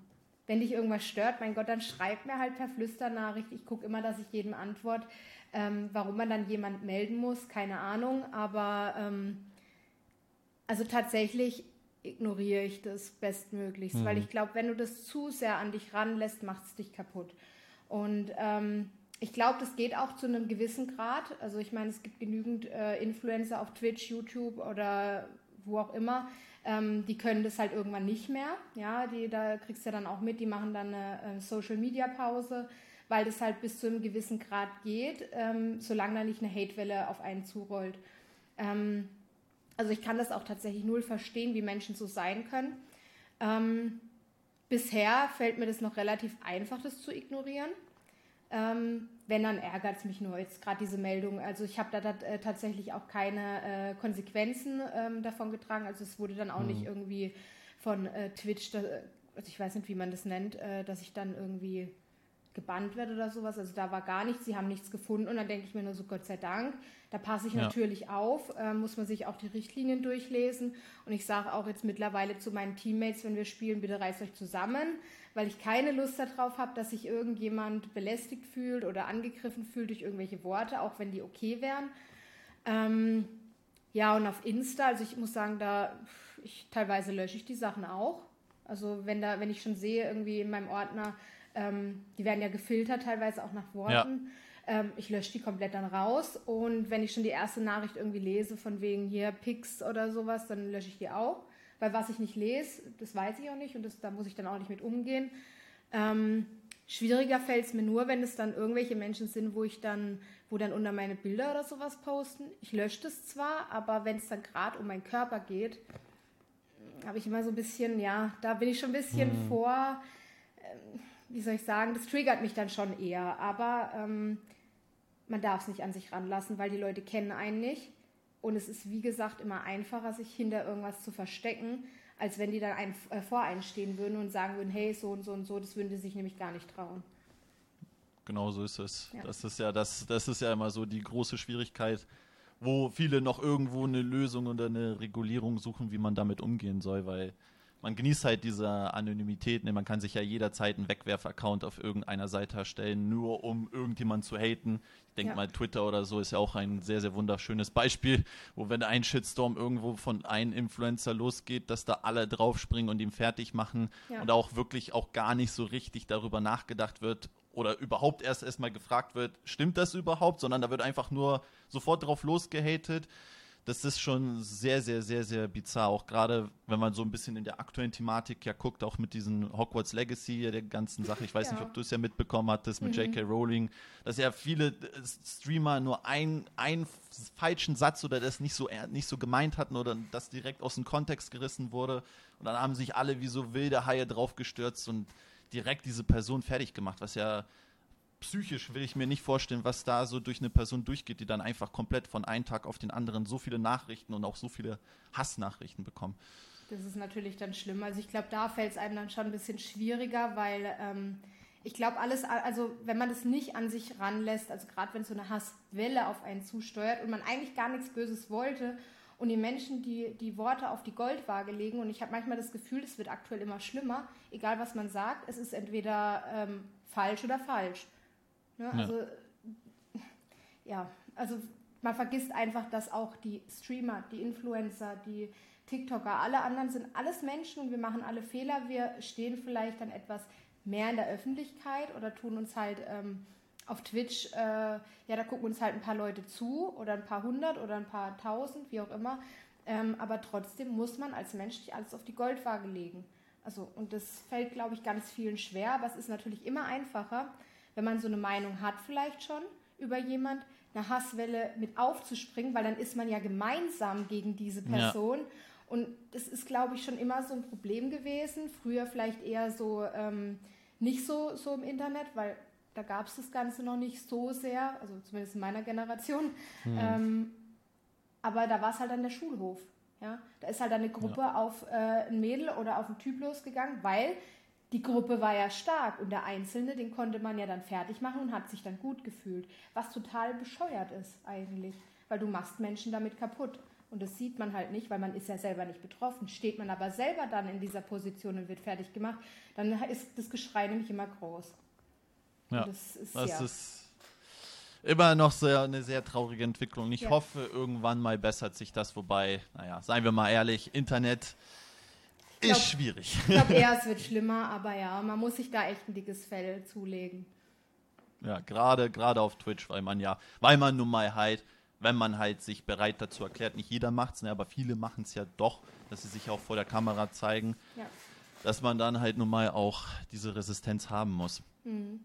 Wenn dich irgendwas stört, mein Gott, dann schreib mir halt per Flüsternachricht. Ich gucke immer, dass ich jedem antworte. Ähm, warum man dann jemand melden muss, keine Ahnung. Aber ähm, also tatsächlich ignoriere ich das bestmöglichst, mhm. weil ich glaube, wenn du das zu sehr an dich ranlässt, macht es dich kaputt. Und ähm, ich glaube, das geht auch zu einem gewissen Grad. Also ich meine, es gibt genügend äh, Influencer auf Twitch, YouTube oder wo auch immer, ähm, die können das halt irgendwann nicht mehr. Ja, die, da kriegst du ja dann auch mit, die machen dann eine äh, Social-Media-Pause, weil das halt bis zu einem gewissen Grad geht, ähm, solange da nicht eine Hatewelle auf einen zurollt. Ähm, also ich kann das auch tatsächlich null verstehen, wie Menschen so sein können. Ähm, bisher fällt mir das noch relativ einfach, das zu ignorieren. Ähm, wenn, dann ärgert es mich nur jetzt gerade diese Meldung. Also ich habe da, äh, tatsächlich auch keine äh, Konsequenzen ähm, davon getragen. Also es wurde dann auch mhm. nicht irgendwie von äh, Twitch, da, also ich weiß nicht, wie man das nennt, äh, dass ich dann irgendwie gebannt werde oder sowas. Also da war gar nichts, sie haben nichts gefunden und dann denke ich mir nur so, Gott sei Dank. Da passe ich ja. natürlich auf, äh, muss man sich auch die Richtlinien durchlesen. Und ich sage auch jetzt mittlerweile zu meinen Teammates, wenn wir spielen, bitte reißt euch zusammen, weil ich keine Lust darauf habe, dass sich irgendjemand belästigt fühlt oder angegriffen fühlt durch irgendwelche Worte, auch wenn die okay wären. Ähm, ja, und auf Insta, also ich muss sagen, da ich, teilweise lösche ich die Sachen auch. Also wenn da, wenn ich schon sehe, irgendwie in meinem Ordner, ähm, die werden ja gefiltert, teilweise auch nach Worten. Ja. Ähm, ich lösche die komplett dann raus und wenn ich schon die erste Nachricht irgendwie lese, von wegen hier Pics oder sowas, dann lösche ich die auch. Weil was ich nicht lese, das weiß ich auch nicht und das, da muss ich dann auch nicht mit umgehen. Ähm, schwieriger fällt es mir nur, wenn es dann irgendwelche Menschen sind, wo ich dann, wo dann unter meine Bilder oder sowas posten. Ich lösche das zwar, aber wenn es dann gerade um meinen Körper geht, habe ich immer so ein bisschen, ja, da bin ich schon ein bisschen mhm. vor, wie soll ich sagen, das triggert mich dann schon eher. Aber ähm, man darf es nicht an sich ranlassen, weil die Leute kennen einen nicht. Und es ist, wie gesagt, immer einfacher, sich hinter irgendwas zu verstecken, als wenn die dann ein, äh, vor einen stehen würden und sagen würden, hey, so und so und so, das würden die sich nämlich gar nicht trauen. Genau so ist es. Ja. Das ist ja das, das ist ja immer so die große Schwierigkeit, wo viele noch irgendwo eine Lösung oder eine Regulierung suchen, wie man damit umgehen soll, weil man genießt halt diese Anonymität. Ne? Man kann sich ja jederzeit einen Wegwerf-Account auf irgendeiner Seite erstellen, nur um irgendjemanden zu haten. Ich denke ja. mal, Twitter oder so ist ja auch ein sehr, sehr wunderschönes Beispiel, wo wenn ein Shitstorm irgendwo von einem Influencer losgeht, dass da alle draufspringen und ihn fertig machen ja. und auch wirklich auch gar nicht so richtig darüber nachgedacht wird, oder überhaupt erst erstmal gefragt wird, stimmt das überhaupt, sondern da wird einfach nur sofort drauf losgehatet das ist schon sehr, sehr, sehr, sehr bizarr. Auch gerade, wenn man so ein bisschen in der aktuellen Thematik ja guckt, auch mit diesen Hogwarts Legacy, der ganzen Sache. Ich weiß ja. nicht, ob du es ja mitbekommen hattest mit mhm. J.K. Rowling, dass ja viele Streamer nur einen, einen falschen Satz oder das nicht so, nicht so gemeint hatten oder das direkt aus dem Kontext gerissen wurde. Und dann haben sich alle wie so wilde Haie draufgestürzt und direkt diese Person fertig gemacht, was ja psychisch will ich mir nicht vorstellen, was da so durch eine Person durchgeht, die dann einfach komplett von einem Tag auf den anderen so viele Nachrichten und auch so viele Hassnachrichten bekommt. Das ist natürlich dann schlimm. Also ich glaube, da fällt es einem dann schon ein bisschen schwieriger, weil ähm, ich glaube, alles, also wenn man das nicht an sich ranlässt, also gerade wenn so eine Hasswelle auf einen zusteuert und man eigentlich gar nichts Böses wollte und die Menschen die, die Worte auf die Goldwaage legen und ich habe manchmal das Gefühl, es wird aktuell immer schlimmer, egal was man sagt, es ist entweder ähm, falsch oder falsch. Ne? Ja. Also, ja, also man vergisst einfach, dass auch die Streamer, die Influencer, die TikToker, alle anderen sind alles Menschen und wir machen alle Fehler. Wir stehen vielleicht dann etwas mehr in der Öffentlichkeit oder tun uns halt ähm, auf Twitch, äh, ja, da gucken uns halt ein paar Leute zu oder ein paar hundert oder ein paar tausend, wie auch immer. Ähm, aber trotzdem muss man als Mensch nicht alles auf die Goldwaage legen. Also, und das fällt, glaube ich, ganz vielen schwer, aber es ist natürlich immer einfacher, wenn man so eine Meinung hat vielleicht schon über jemand, eine Hasswelle mit aufzuspringen, weil dann ist man ja gemeinsam gegen diese Person. Ja. Und das ist, glaube ich, schon immer so ein Problem gewesen. Früher vielleicht eher so ähm, nicht so, so im Internet, weil da gab es das Ganze noch nicht so sehr, also zumindest in meiner Generation. Hm. Ähm, aber da war es halt dann der Schulhof. Ja? Da ist halt eine Gruppe ja. auf äh, ein Mädel oder auf einen Typ losgegangen, weil die Gruppe war ja stark und der Einzelne, den konnte man ja dann fertig machen und hat sich dann gut gefühlt. Was total bescheuert ist eigentlich. weil du machst Menschen damit kaputt. Und das sieht man halt nicht, weil man ist ja selber nicht betroffen. Steht man aber selber dann in dieser Position und wird fertig gemacht, dann ist das Geschrei nämlich immer groß. Ja, das ist, das ja. ist immer noch sehr, eine sehr traurige Entwicklung. Ich ja. hoffe, irgendwann mal bessert sich das, wobei, naja, seien wir mal ehrlich, Internet glaub, ist schwierig. Ich glaube eher, es wird schlimmer, aber ja, man muss sich da echt ein dickes Fell zulegen. Ja, gerade gerade auf Twitch, weil man ja, weil man nun mal halt, wenn man halt sich bereit dazu erklärt, nicht jeder macht es, ne, aber viele machen es ja doch, dass sie sich auch vor der Kamera zeigen, ja. dass man dann halt nun mal auch diese Resistenz haben muss. Mhm.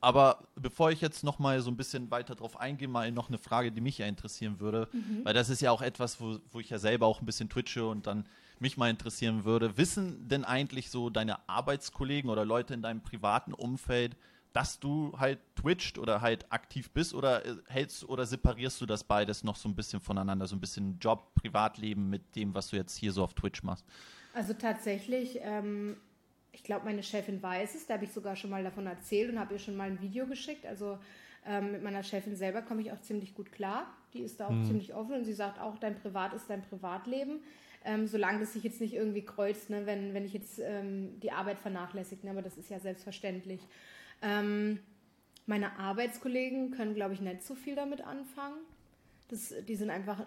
Aber bevor ich jetzt noch mal so ein bisschen weiter drauf eingehe, mal noch eine Frage, die mich ja interessieren würde, mhm. weil das ist ja auch etwas, wo, wo ich ja selber auch ein bisschen twitche und dann mich mal interessieren würde. Wissen denn eigentlich so deine Arbeitskollegen oder Leute in deinem privaten Umfeld, dass du halt twitcht oder halt aktiv bist oder äh, hältst oder separierst du das beides noch so ein bisschen voneinander, so ein bisschen Job, Privatleben mit dem, was du jetzt hier so auf Twitch machst? Also tatsächlich ähm, ich glaube, meine Chefin weiß es, da habe ich sogar schon mal davon erzählt und habe ihr schon mal ein Video geschickt. Also ähm, mit meiner Chefin selber komme ich auch ziemlich gut klar. Die ist da auch mhm. ziemlich offen und sie sagt auch, dein Privat ist dein Privatleben. Ähm, solange das sich jetzt nicht irgendwie kreuzt, ne, wenn, wenn ich jetzt ähm, die Arbeit vernachlässige, ne, aber das ist ja selbstverständlich. Ähm, meine Arbeitskollegen können, glaube ich, nicht so viel damit anfangen. Das, die sind einfach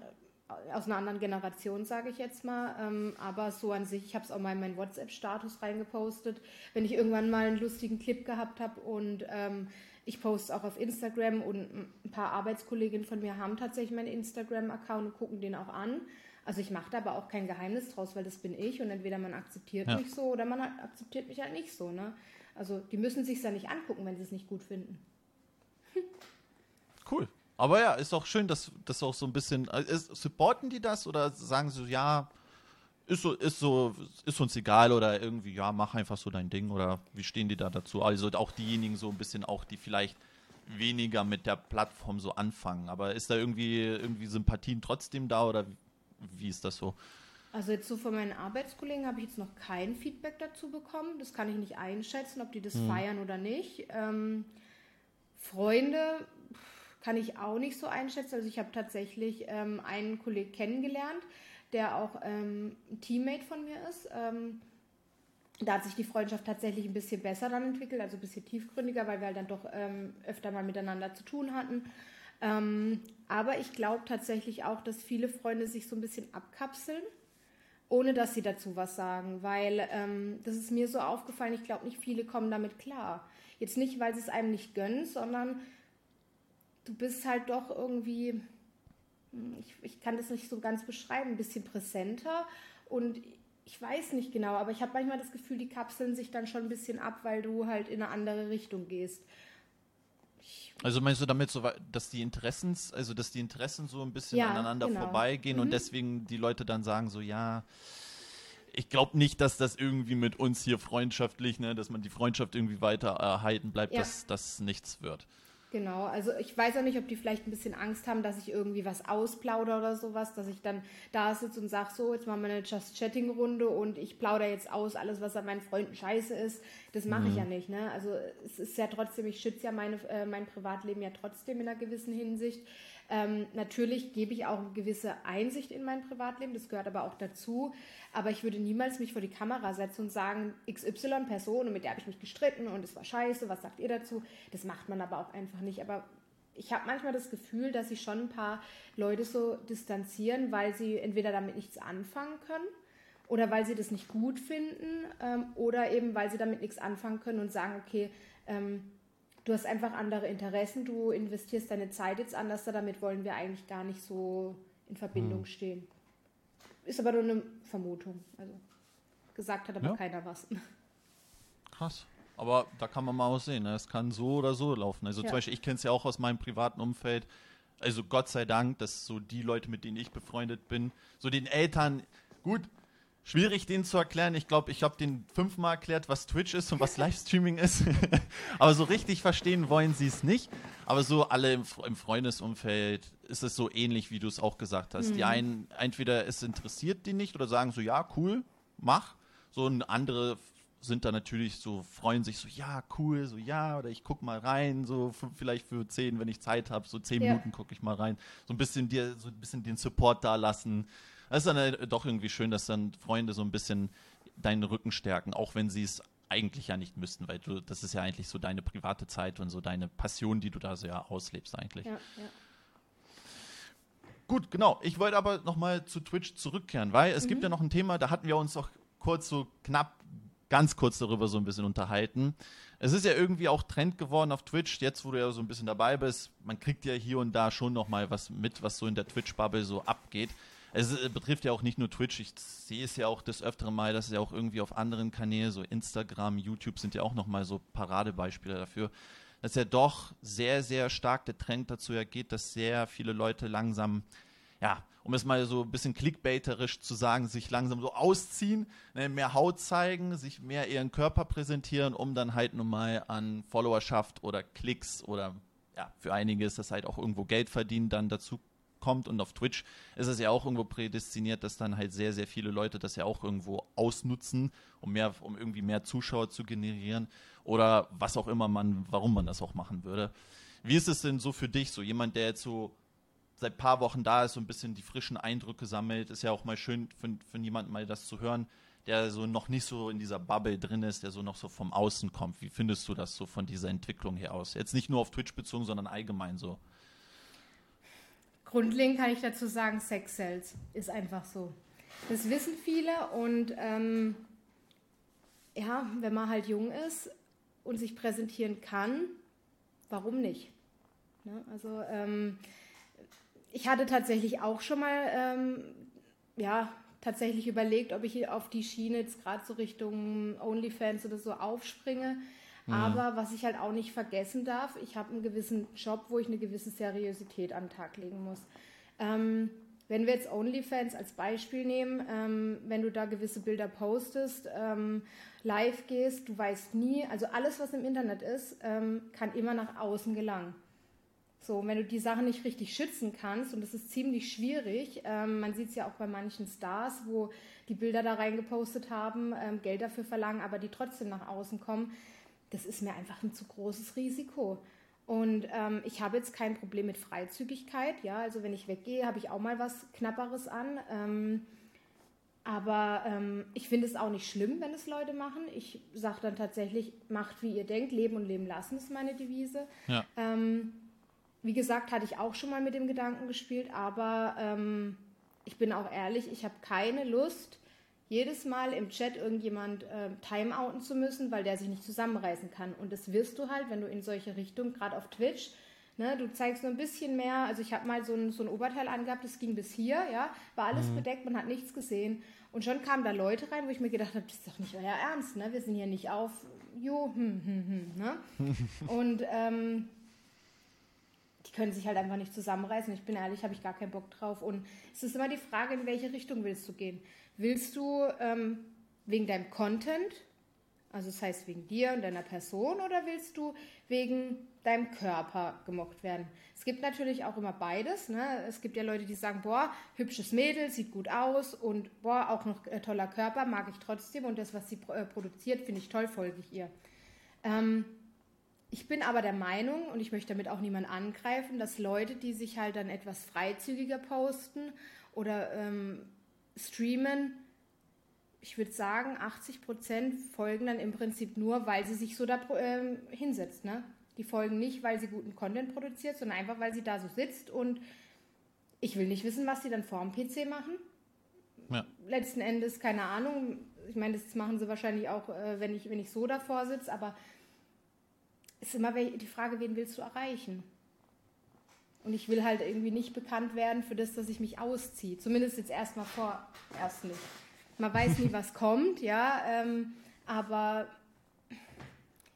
aus einer anderen Generation, sage ich jetzt mal. Ähm, aber so an sich, ich habe es auch mal in meinen WhatsApp-Status reingepostet, wenn ich irgendwann mal einen lustigen Clip gehabt habe und ähm, ich poste auch auf Instagram und ein paar Arbeitskolleginnen von mir haben tatsächlich meinen Instagram-Account und gucken den auch an. Also ich mache da aber auch kein Geheimnis draus, weil das bin ich und entweder man akzeptiert ja. mich so oder man akzeptiert mich halt nicht so. Ne? Also die müssen sich ja nicht angucken, wenn sie es nicht gut finden. Cool. Aber ja, ist auch schön, dass das auch so ein bisschen. Äh, ist, supporten die das oder sagen sie, ja, ist so, ist so, ist uns egal oder irgendwie, ja, mach einfach so dein Ding oder wie stehen die da dazu? Also auch diejenigen so ein bisschen auch, die vielleicht weniger mit der Plattform so anfangen. Aber ist da irgendwie, irgendwie Sympathien trotzdem da oder wie, ist das so? Also jetzt so von meinen Arbeitskollegen habe ich jetzt noch kein Feedback dazu bekommen. Das kann ich nicht einschätzen, ob die das hm. feiern oder nicht. Ähm, Freunde kann ich auch nicht so einschätzen. Also ich habe tatsächlich ähm, einen Kollegen kennengelernt, der auch ähm, ein Teammate von mir ist. Ähm, da hat sich die Freundschaft tatsächlich ein bisschen besser dann entwickelt, also ein bisschen tiefgründiger, weil wir halt dann doch ähm, öfter mal miteinander zu tun hatten. Ähm, aber ich glaube tatsächlich auch, dass viele Freunde sich so ein bisschen abkapseln, ohne dass sie dazu was sagen, weil ähm, das ist mir so aufgefallen, ich glaube nicht viele kommen damit klar. Jetzt nicht, weil sie es einem nicht gönnen, sondern du bist halt doch irgendwie, hm, ich, ich kann das nicht so ganz beschreiben, ein bisschen präsenter und ich weiß nicht genau, aber ich habe manchmal das Gefühl, die kapseln sich dann schon ein bisschen ab, weil du halt in eine andere Richtung gehst. Also meinst du damit so, dass die Interessens, also dass die Interessen so ein bisschen ja, aneinander genau. vorbeigehen mhm. und deswegen die Leute dann sagen so, ja, ich glaube nicht, dass das irgendwie mit uns hier freundschaftlich, ne, dass man die Freundschaft irgendwie weiter erhalten bleibt, ja. dass das nichts wird. Genau, also ich weiß auch nicht, ob die vielleicht ein bisschen Angst haben, dass ich irgendwie was ausplaudere oder sowas, dass ich dann da sitze und sage, so, jetzt machen wir eine Just-Chatting-Runde und ich plaudere jetzt aus, alles, was an meinen Freunden scheiße ist. Das mache mhm. ich ja nicht. Ne? Also es ist ja trotzdem, ich schütze ja meine, äh, mein Privatleben ja trotzdem in einer gewissen Hinsicht. Ähm, natürlich gebe ich auch eine gewisse Einsicht in mein Privatleben, das gehört aber auch dazu. Aber ich würde niemals mich vor die Kamera setzen und sagen, XY-Person, mit der habe ich mich gestritten und es war scheiße, was sagt ihr dazu? Das macht man aber auch einfach nicht. Aber ich habe manchmal das Gefühl, dass sich schon ein paar Leute so distanzieren, weil sie entweder damit nichts anfangen können oder weil sie das nicht gut finden ähm, oder eben weil sie damit nichts anfangen können und sagen, okay, ähm, du hast einfach andere Interessen, du investierst deine Zeit jetzt anders, damit wollen wir eigentlich gar nicht so in Verbindung hm. stehen. Ist aber nur eine Vermutung. Also gesagt hat aber ja. keiner was. Krass. Aber da kann man mal auch sehen, ne? es kann so oder so laufen. Also ja. zum Beispiel, ich kenne es ja auch aus meinem privaten Umfeld. Also Gott sei Dank, dass so die Leute, mit denen ich befreundet bin, so den Eltern, gut, schwierig, denen zu erklären. Ich glaube, ich habe denen fünfmal erklärt, was Twitch ist und was Livestreaming ist. Aber so richtig verstehen wollen sie es nicht. Aber so alle im, im, Freundesumfeld ist es so ähnlich, wie du es auch gesagt hast. Mhm. Die einen, entweder es interessiert die nicht oder sagen so, ja, cool, mach. So ein andere sind da natürlich so, freuen sich so, ja, cool, so, ja, oder ich guck mal rein, so vielleicht für zehn, wenn ich Zeit habe, so zehn ja. Minuten gucke ich mal rein, so ein bisschen dir, so ein bisschen den Support da lassen. Das ist dann äh, doch irgendwie schön, dass dann Freunde so ein bisschen deinen Rücken stärken, auch wenn sie es eigentlich ja nicht müssten, weil du, das ist ja eigentlich so deine private Zeit und so deine Passion, die du da so ja auslebst eigentlich. Ja, ja. Gut, genau. Ich wollte aber nochmal zu Twitch zurückkehren, weil es mhm. gibt ja noch ein Thema, da hatten wir uns auch kurz so knapp, ganz kurz darüber so ein bisschen unterhalten. Es ist ja irgendwie auch Trend geworden auf Twitch, jetzt wo du ja so ein bisschen dabei bist. Man kriegt ja hier und da schon nochmal was mit, was so in der Twitch-Bubble so abgeht. Es äh, betrifft ja auch nicht nur Twitch, ich sehe es ja auch des Öfteren mal, dass es ja auch irgendwie auf anderen Kanälen, so Instagram, YouTube sind ja auch nochmal so Paradebeispiele dafür, dass ja doch sehr, sehr stark der Trend dazu ja geht, dass sehr viele Leute langsam, ja, um es mal so ein bisschen clickbaiterisch zu sagen, sich langsam so ausziehen, ne, mehr Haut zeigen, sich mehr ihren Körper präsentieren, um dann halt nun mal an Followerschaft oder Klicks oder ja, für einige ist das halt auch irgendwo Geld verdienen dann dazu kommt und auf Twitch ist es ja auch irgendwo prädestiniert, dass dann halt sehr, sehr viele Leute das ja auch irgendwo ausnutzen, um mehr, um irgendwie mehr Zuschauer zu generieren oder was auch immer man, warum man das auch machen würde. Wie ist es denn so für dich, so jemand, der jetzt so seit paar Wochen da ist, so ein bisschen die frischen Eindrücke sammelt, ist ja auch mal schön für, für jemanden mal das zu hören, der so noch nicht so in dieser Bubble drin ist, der so noch so vom Außen kommt. Wie findest du das so von dieser Entwicklung her aus? Jetzt nicht nur auf Twitch bezogen, sondern allgemein so. Grundlegend kann ich dazu sagen, Sex sells. Ist einfach so. Das wissen viele und ähm, ja, wenn man halt jung ist und sich präsentieren kann, warum nicht? Ne? Also ähm, ich hatte tatsächlich auch schon mal ähm, ja, tatsächlich überlegt, ob ich auf die Schiene jetzt gerade so Richtung OnlyFans oder so aufspringe. Mhm. Aber was ich halt auch nicht vergessen darf, ich habe einen gewissen Job, wo ich eine gewisse Seriosität an den Tag legen muss. Ähm, wenn wir jetzt OnlyFans als Beispiel nehmen, ähm, wenn du da gewisse Bilder postest, ähm, live gehst, du weißt nie, also alles, was im Internet ist, ähm, kann immer nach außen gelangen. So, wenn du die Sachen nicht richtig schützen kannst, und das ist ziemlich schwierig, ähm, man sieht es ja auch bei manchen Stars, wo die Bilder da reingepostet haben, ähm, Geld dafür verlangen, aber die trotzdem nach außen kommen, das ist mir einfach ein zu großes Risiko. Und ähm, ich habe jetzt kein Problem mit Freizügigkeit. Ja, also wenn ich weggehe, habe ich auch mal was Knapperes an. Ähm, aber ähm, ich finde es auch nicht schlimm, wenn es Leute machen. Ich sage dann tatsächlich, macht wie ihr denkt, leben und leben lassen ist meine Devise. Ja. Ähm, wie gesagt, hatte ich auch schon mal mit dem Gedanken gespielt, aber ähm, ich bin auch ehrlich, ich habe keine Lust, jedes Mal im Chat irgendjemand äh, timeouten zu müssen, weil der sich nicht zusammenreißen kann. Und das wirst du halt, wenn du in solche Richtungen, gerade auf Twitch, ne, du zeigst nur ein bisschen mehr. Also ich habe mal so ein, so ein Oberteil angehabt, das ging bis hier, ja, war alles mhm. bedeckt, man hat nichts gesehen. Und schon kamen da Leute rein, wo ich mir gedacht habe, das ist doch nicht euer Ernst, ne? Wir sind hier nicht auf, jo, hm, hm, hm, ne? Und ähm, die können sich halt einfach nicht zusammenreißen. Ich bin ehrlich, habe ich gar keinen Bock drauf. Und es ist immer die Frage, in welche Richtung willst du gehen? Willst du ähm, wegen deinem Content, also das heißt wegen dir und deiner Person, oder willst du wegen deinem Körper gemocht werden? Es gibt natürlich auch immer beides. Ne? Es gibt ja Leute, die sagen, boah, hübsches Mädel, sieht gut aus und boah, auch noch äh, toller Körper, mag ich trotzdem und das, was sie äh, produziert, finde ich toll, folge ich ihr. Ähm, ich bin aber der Meinung, und ich möchte damit auch niemand angreifen, dass Leute, die sich halt dann etwas freizügiger posten oder ähm, streamen, ich würde sagen, 80 Prozent folgen dann im Prinzip nur, weil sie sich so da ähm, hinsetzt. Ne? Die folgen nicht, weil sie guten Content produziert, sondern einfach, weil sie da so sitzt und ich will nicht wissen, was sie dann vor dem PC machen. Ja. Letzten Endes, keine Ahnung. Ich meine, das machen sie wahrscheinlich auch, äh, wenn, ich, wenn ich so davor sitze, aber es ist immer die Frage, wen willst du erreichen? Und ich will halt irgendwie nicht bekannt werden für das, dass ich mich ausziehe. Zumindest jetzt erstmal vorerst nicht. Man weiß nie, was kommt, ja. Ähm, aber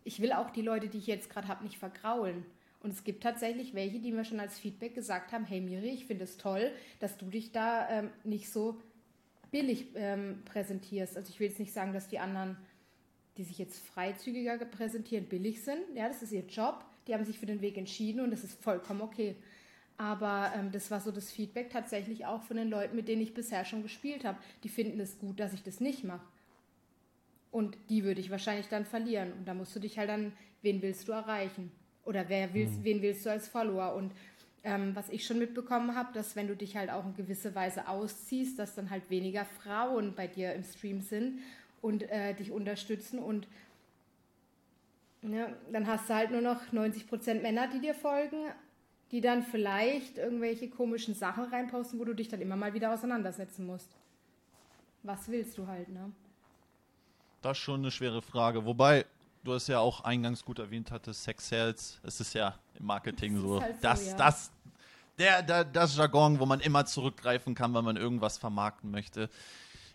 ich will auch die Leute, die ich jetzt gerade habe, nicht vergraulen. Und es gibt tatsächlich welche, die mir schon als Feedback gesagt haben, hey Miri, ich finde es toll, dass du dich da ähm, nicht so billig ähm, präsentierst. Also ich will jetzt nicht sagen, dass die anderen, die sich jetzt freizügiger präsentieren, billig sind. Ja, das ist ihr Job. Die haben sich für den Weg entschieden und das ist vollkommen okay. Aber ähm, das war so das Feedback tatsächlich auch von den Leuten, mit denen ich bisher schon gespielt habe. Die finden es gut, dass ich das nicht mache. Und die würde ich wahrscheinlich dann verlieren. Und da musst du dich halt dann, wen willst du erreichen? Oder wer willst, mhm. wen willst du als Follower? Und ähm, was ich schon mitbekommen habe, dass wenn du dich halt auch in gewisser Weise ausziehst, dass dann halt weniger Frauen bei dir im Stream sind und äh, dich unterstützen und ja, dann hast du halt nur noch 90% Männer, die dir folgen, die dann vielleicht irgendwelche komischen Sachen reinposten, wo du dich dann immer mal wieder auseinandersetzen musst. Was willst du halt, ne? Das ist schon eine schwere Frage. Wobei, du hast ja auch eingangs gut erwähnt hattest, Sex Sales, es ist ja im Marketing so, halt so, das, ja. das, der, der, das Jargon, wo man immer zurückgreifen kann, wenn man irgendwas vermarkten möchte.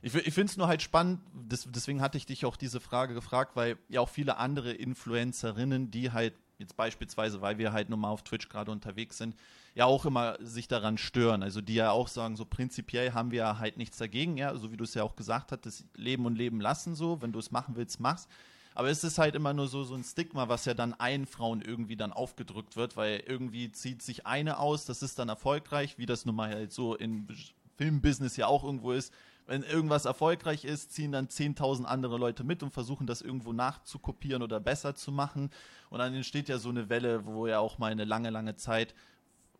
Ich, ich finde es nur halt spannend, deswegen hatte ich dich auch diese Frage gefragt, weil ja auch viele andere Influencerinnen, die halt jetzt beispielsweise, weil wir halt nun mal auf Twitch gerade unterwegs sind, ja auch immer sich daran stören. Also die ja auch sagen, so prinzipiell haben wir halt nichts dagegen, ja, so wie du es ja auch gesagt hast, Leben und Leben lassen so, wenn du es machen willst, machst. Aber es ist halt immer nur so, so ein Stigma, was ja dann allen Frauen irgendwie dann aufgedrückt wird, weil irgendwie zieht sich eine aus, das ist dann erfolgreich, wie das nun mal halt so im Filmbusiness ja auch irgendwo ist. Wenn irgendwas erfolgreich ist, ziehen dann 10.000 andere Leute mit und versuchen das irgendwo nachzukopieren oder besser zu machen. Und dann entsteht ja so eine Welle, wo ja auch mal eine lange, lange Zeit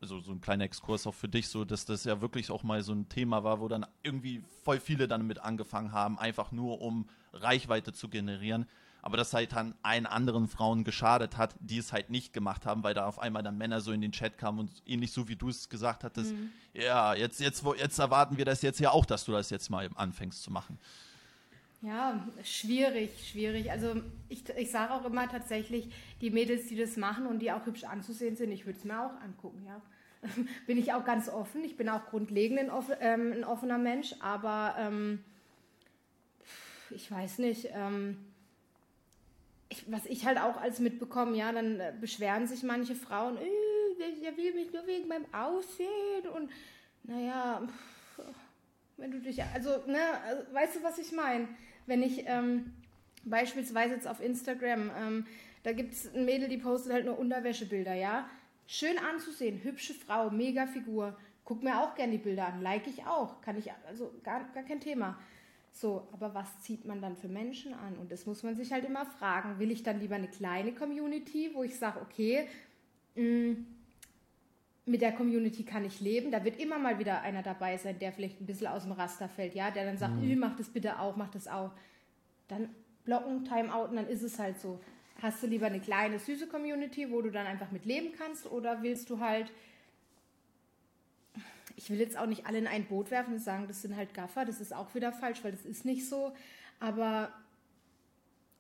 also so ein kleiner Exkurs auch für dich, so dass das ja wirklich auch mal so ein Thema war, wo dann irgendwie voll viele dann mit angefangen haben, einfach nur um Reichweite zu generieren aber das halt dann allen anderen Frauen geschadet hat, die es halt nicht gemacht haben, weil da auf einmal dann Männer so in den Chat kamen und ähnlich so wie du es gesagt hattest, mhm. ja, jetzt, jetzt, jetzt erwarten wir das jetzt ja auch, dass du das jetzt mal anfängst zu machen. Ja, schwierig, schwierig. Also ich, ich sage auch immer tatsächlich, die Mädels, die das machen und die auch hübsch anzusehen sind, ich würde es mir auch angucken, ja. bin ich auch ganz offen. Ich bin auch grundlegend ein, offen, ähm, ein offener Mensch, aber ähm, ich weiß nicht, ähm, ich, was ich halt auch als mitbekomme, ja, dann äh, beschweren sich manche Frauen, äh, der will mich nur wegen meinem Aussehen und naja, wenn du dich, also, ne, also, weißt du, was ich meine? Wenn ich ähm, beispielsweise jetzt auf Instagram, ähm, da gibt es ein Mädel, die postet halt nur Unterwäschebilder, ja, schön anzusehen, hübsche Frau, mega Figur, guck mir auch gerne die Bilder an, like ich auch, kann ich, also gar, gar kein Thema. So, aber was zieht man dann für Menschen an? Und das muss man sich halt immer fragen. Will ich dann lieber eine kleine Community, wo ich sage, okay, mh, mm, mit der Community kann ich leben. Da wird immer mal wieder einer dabei sein, der vielleicht ein bisschen aus dem Raster fällt, ja, der dann sagt, mhm. mach das bitte auch, mach das auch. Dann blocken, Timeouten, dann ist es halt so. Hast du lieber eine kleine, süße Community, wo du dann einfach mit leben kannst, oder willst du halt ich will jetzt auch nicht alle in ein Boot werfen und sagen, das sind halt Gaffer, das ist auch wieder falsch, weil das ist nicht so. Aber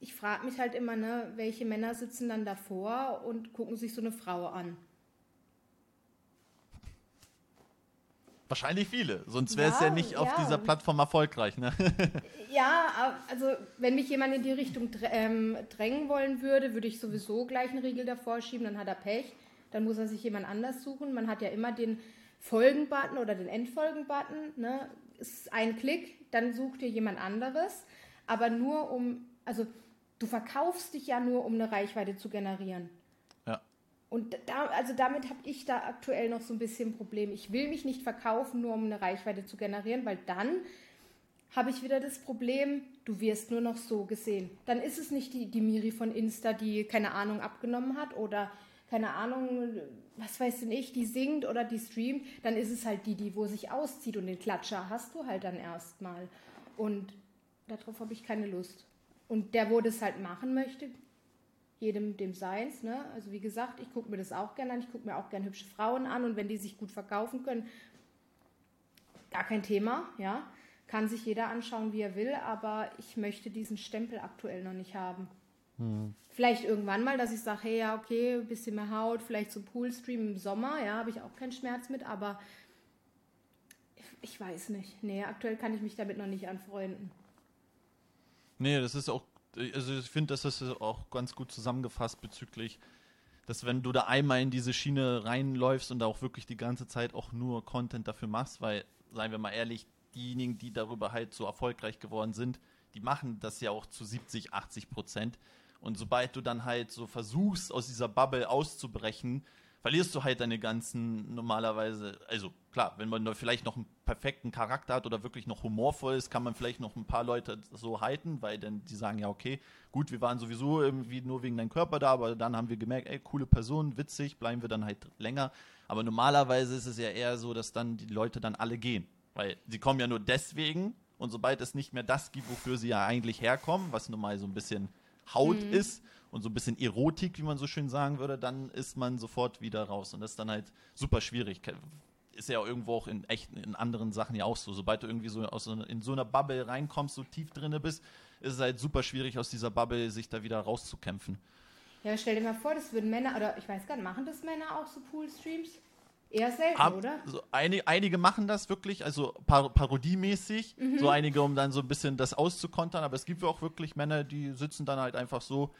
ich frage mich halt immer, ne, welche Männer sitzen dann davor und gucken sich so eine Frau an. Wahrscheinlich viele, sonst wäre es ja, ja, nicht auf dieser Plattform erfolgreich. Ne? Ja, also wenn mich jemand in die Richtung ähm, drängen wollen würde, würde ich sowieso gleich einen Riegel davor schieben, dann hat er Pech, dann muss er sich jemand anders suchen. Man hat ja immer den Folgen-Button oder den Endfolgen-Button. Ne? Ist ein Klick, dann sucht dir jemand anderes. Aber nur um, also du verkaufst dich ja nur, um eine Reichweite zu generieren. Ja. Und da, also damit habe ich da aktuell noch so ein bisschen ein Problem. Ich will mich nicht verkaufen, nur um eine Reichweite zu generieren, weil dann habe ich wieder das Problem, du wirst nur noch so gesehen. Dann ist es nicht die, die Miri von Insta, die keine Ahnung abgenommen hat oder keine Ahnung, was weiß denn ich, die singt oder die streamt, dann ist es halt die, die wo sich auszieht und den Klatscher hast du halt dann erstmal. Und darauf habe ich keine Lust. Und der, wo das halt machen möchte, jedem dem seins, ne? Also wie gesagt, ich gucke mir das auch gerne an, ich gucke mir auch gerne hübsche Frauen an und wenn die sich gut verkaufen können, gar kein Thema, ja. Kann sich jeder anschauen, wie er will, aber ich möchte diesen Stempel aktuell noch nicht haben. Vielleicht irgendwann mal, dass ich sage, hey, ja, okay, ein bisschen mehr Haut, vielleicht so Poolstream im Sommer, ja, habe ich auch keinen Schmerz mit, aber ich weiß nicht. Nee, aktuell kann ich mich damit noch nicht anfreunden. Nee, das ist auch, also ich finde, das ist auch ganz gut zusammengefasst bezüglich, dass wenn du da einmal in diese Schiene reinläufst und da auch wirklich die ganze Zeit auch nur Content dafür machst, weil, seien wir mal ehrlich, diejenigen, die darüber halt so erfolgreich geworden sind, die machen das ja auch zu 70, 80 Prozent. Und sobald du dann halt so versuchst, aus dieser Bubble auszubrechen, verlierst du halt deine ganzen normalerweise, also klar, wenn man da vielleicht noch einen perfekten Charakter hat oder wirklich noch humorvoll ist, kann man vielleicht noch ein paar Leute so halten, weil dann die sagen, ja, okay, gut, wir waren sowieso irgendwie nur wegen deinem Körper da, aber dann haben wir gemerkt, ey, coole Person, witzig, bleiben wir dann halt länger. Aber normalerweise ist es ja eher so, dass dann die Leute dann alle gehen, weil sie kommen ja nur deswegen und sobald es nicht mehr das gibt, wofür sie ja eigentlich herkommen, was nun mal so ein bisschen Haut mhm. ist, und so ein bisschen Erotik, wie man so schön sagen würde, dann ist man sofort wieder raus. Und das ist dann halt super schwierig. Ist ja irgendwo auch in echten, in anderen Sachen ja auch so. Sobald du irgendwie so, aus so in so einer Bubble reinkommst, so tief drinne bist, ist es halt super schwierig, aus dieser Bubble sich da wieder rauszukämpfen. Ja, stell dir mal vor, das würden Männer, oder ich weiß gar nicht, machen das Männer auch so Pool-Streams? Eher selten, Ab, oder? So einige, einige machen das wirklich, also par parodiemäßig, mhm. so einige, um dann so ein bisschen das auszukontern, aber es gibt auch wirklich Männer, die sitzen dann halt einfach so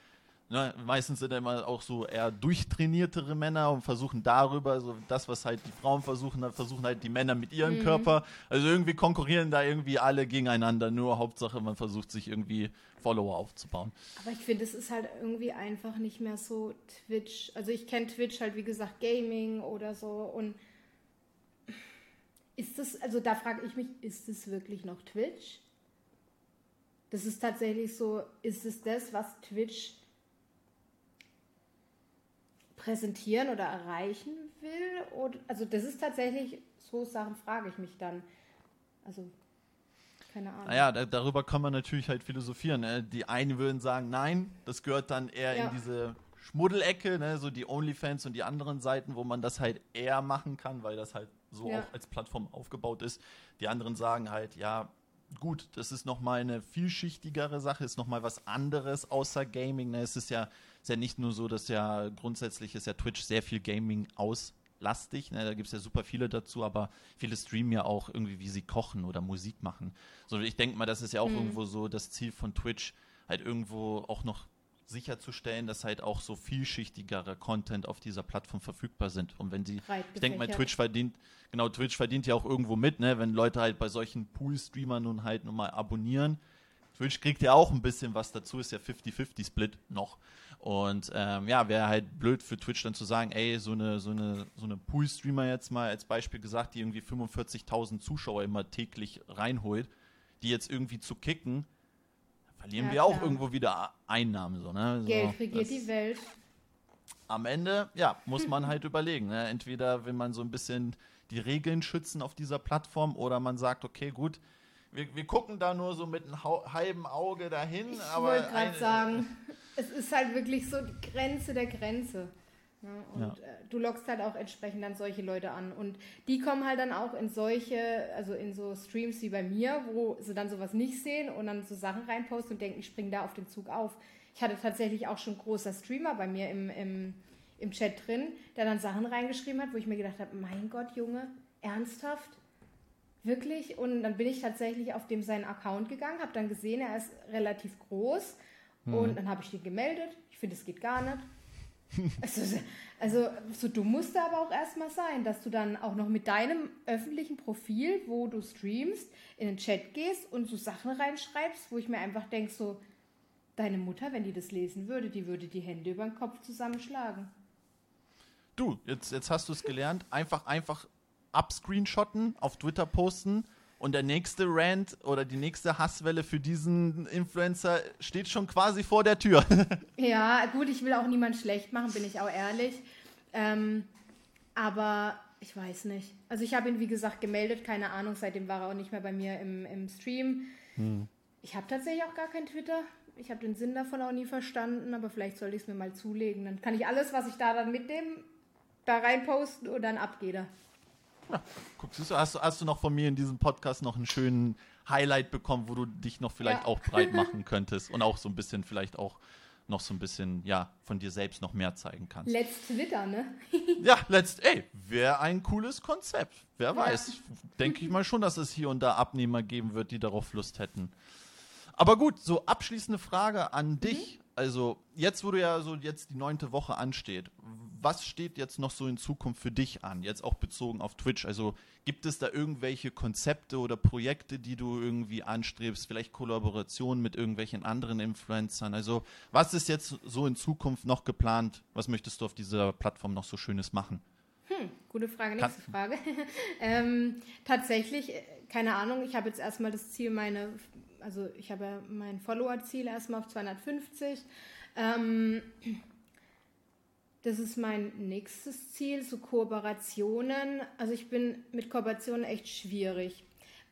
Ne, meistens sind immer auch so eher durchtrainiertere Männer und versuchen darüber, so das, was halt die Frauen versuchen, dann versuchen halt die Männer mit ihrem mhm. Körper. Also irgendwie konkurrieren da irgendwie alle gegeneinander. Nur Hauptsache, man versucht sich irgendwie Follower aufzubauen. Aber ich finde, es ist halt irgendwie einfach nicht mehr so Twitch. Also ich kenne Twitch halt, wie gesagt, Gaming oder so. Und ist das, also da frage ich mich, ist es wirklich noch Twitch? Das ist tatsächlich so, ist es das, was Twitch präsentieren oder erreichen will? Oder, also das ist tatsächlich, so Sachen frage ich mich dann. Also keine Ahnung. Naja, da, darüber kann man natürlich halt philosophieren. Ne? Die einen würden sagen, nein, das gehört dann eher ja. in diese Schmuddelecke, ne? so die Onlyfans und die anderen Seiten, wo man das halt eher machen kann, weil das halt so ja. auch als Plattform aufgebaut ist. Die anderen sagen halt, ja, gut, das ist nochmal eine vielschichtigere Sache, ist nochmal was anderes außer Gaming. Ne? Es ist ja ist ja nicht nur so, dass ja grundsätzlich ist ja Twitch sehr viel Gaming auslastig. Ne? Da gibt es ja super viele dazu, aber viele streamen ja auch irgendwie, wie sie kochen oder Musik machen. So, ich denke mal, das ist ja auch mhm. irgendwo so das Ziel von Twitch, halt irgendwo auch noch sicherzustellen, dass halt auch so vielschichtigere Content auf dieser Plattform verfügbar sind. Und wenn sie, ich denke mal, Twitch verdient, genau, Twitch verdient ja auch irgendwo mit, ne, wenn Leute halt bei solchen Pool-Streamern nun halt nun mal abonnieren. Twitch kriegt ja auch ein bisschen was dazu, ist ja 50-50-Split noch. Und ähm, ja, wäre halt blöd für Twitch dann zu sagen, ey, so eine, so eine, so eine Pool-Streamer jetzt mal als Beispiel gesagt, die irgendwie 45.000 Zuschauer immer täglich reinholt, die jetzt irgendwie zu kicken, verlieren ja, wir auch irgendwo wieder Einnahmen. So, ne? So, Geld regiert die Welt. Am Ende, ja, muss man halt überlegen. Ne? Entweder will man so ein bisschen die Regeln schützen auf dieser Plattform oder man sagt, okay, gut, wir, wir gucken da nur so mit einem halben Auge dahin. Ich wollte gerade sagen, es ist halt wirklich so die Grenze der Grenze. Ja, und ja. Äh, du lockst halt auch entsprechend dann solche Leute an. Und die kommen halt dann auch in solche, also in so Streams wie bei mir, wo sie dann sowas nicht sehen und dann so Sachen reinposten und denken, ich springe da auf den Zug auf. Ich hatte tatsächlich auch schon großer Streamer bei mir im, im, im Chat drin, der dann Sachen reingeschrieben hat, wo ich mir gedacht habe, mein Gott, Junge, ernsthaft? Wirklich? Und dann bin ich tatsächlich auf dem seinen Account gegangen, habe dann gesehen, er ist relativ groß. Mhm. Und dann habe ich den gemeldet. Ich finde, es geht gar nicht. also, also, so dumm musst du aber auch erstmal sein, dass du dann auch noch mit deinem öffentlichen Profil, wo du streamst, in den Chat gehst und so Sachen reinschreibst, wo ich mir einfach denke, so, deine Mutter, wenn die das lesen würde, die würde die Hände über den Kopf zusammenschlagen. Du, jetzt, jetzt hast du es gelernt. Einfach, einfach abscreenshotten, auf Twitter posten und der nächste Rant oder die nächste Hasswelle für diesen Influencer steht schon quasi vor der Tür. ja, gut, ich will auch niemand schlecht machen, bin ich auch ehrlich. Ähm, aber ich weiß nicht. Also ich habe ihn, wie gesagt, gemeldet, keine Ahnung, seitdem war er auch nicht mehr bei mir im, im Stream. Hm. Ich habe tatsächlich auch gar kein Twitter. Ich habe den Sinn davon auch nie verstanden, aber vielleicht sollte ich es mir mal zulegen. Dann kann ich alles, was ich da dann mitnehme, da reinposten und dann abgeht er. Ja, guck, siehst du, hast, hast du noch von mir in diesem Podcast noch einen schönen Highlight bekommen, wo du dich noch vielleicht ja. auch breit machen könntest und auch so ein bisschen vielleicht auch noch so ein bisschen, ja, von dir selbst noch mehr zeigen kannst. Let's Twitter, ne? ja, let's, ey, wäre ein cooles Konzept. Wer ja. weiß. Denke ich mal schon, dass es hier und da Abnehmer geben wird, die darauf Lust hätten. Aber gut, so abschließende Frage an dich. Mhm. Also, jetzt, wo du ja so jetzt die neunte Woche ansteht, was steht jetzt noch so in Zukunft für dich an? Jetzt auch bezogen auf Twitch. Also gibt es da irgendwelche Konzepte oder Projekte, die du irgendwie anstrebst? Vielleicht Kollaborationen mit irgendwelchen anderen Influencern? Also was ist jetzt so in Zukunft noch geplant? Was möchtest du auf dieser Plattform noch so Schönes machen? Hm, gute Frage, nächste Frage. ähm, tatsächlich, äh, keine Ahnung, ich habe jetzt erstmal das Ziel, meine, also ich habe mein Follower-Ziel erstmal auf 250. Ähm, das ist mein nächstes Ziel, so Kooperationen. Also ich bin mit Kooperationen echt schwierig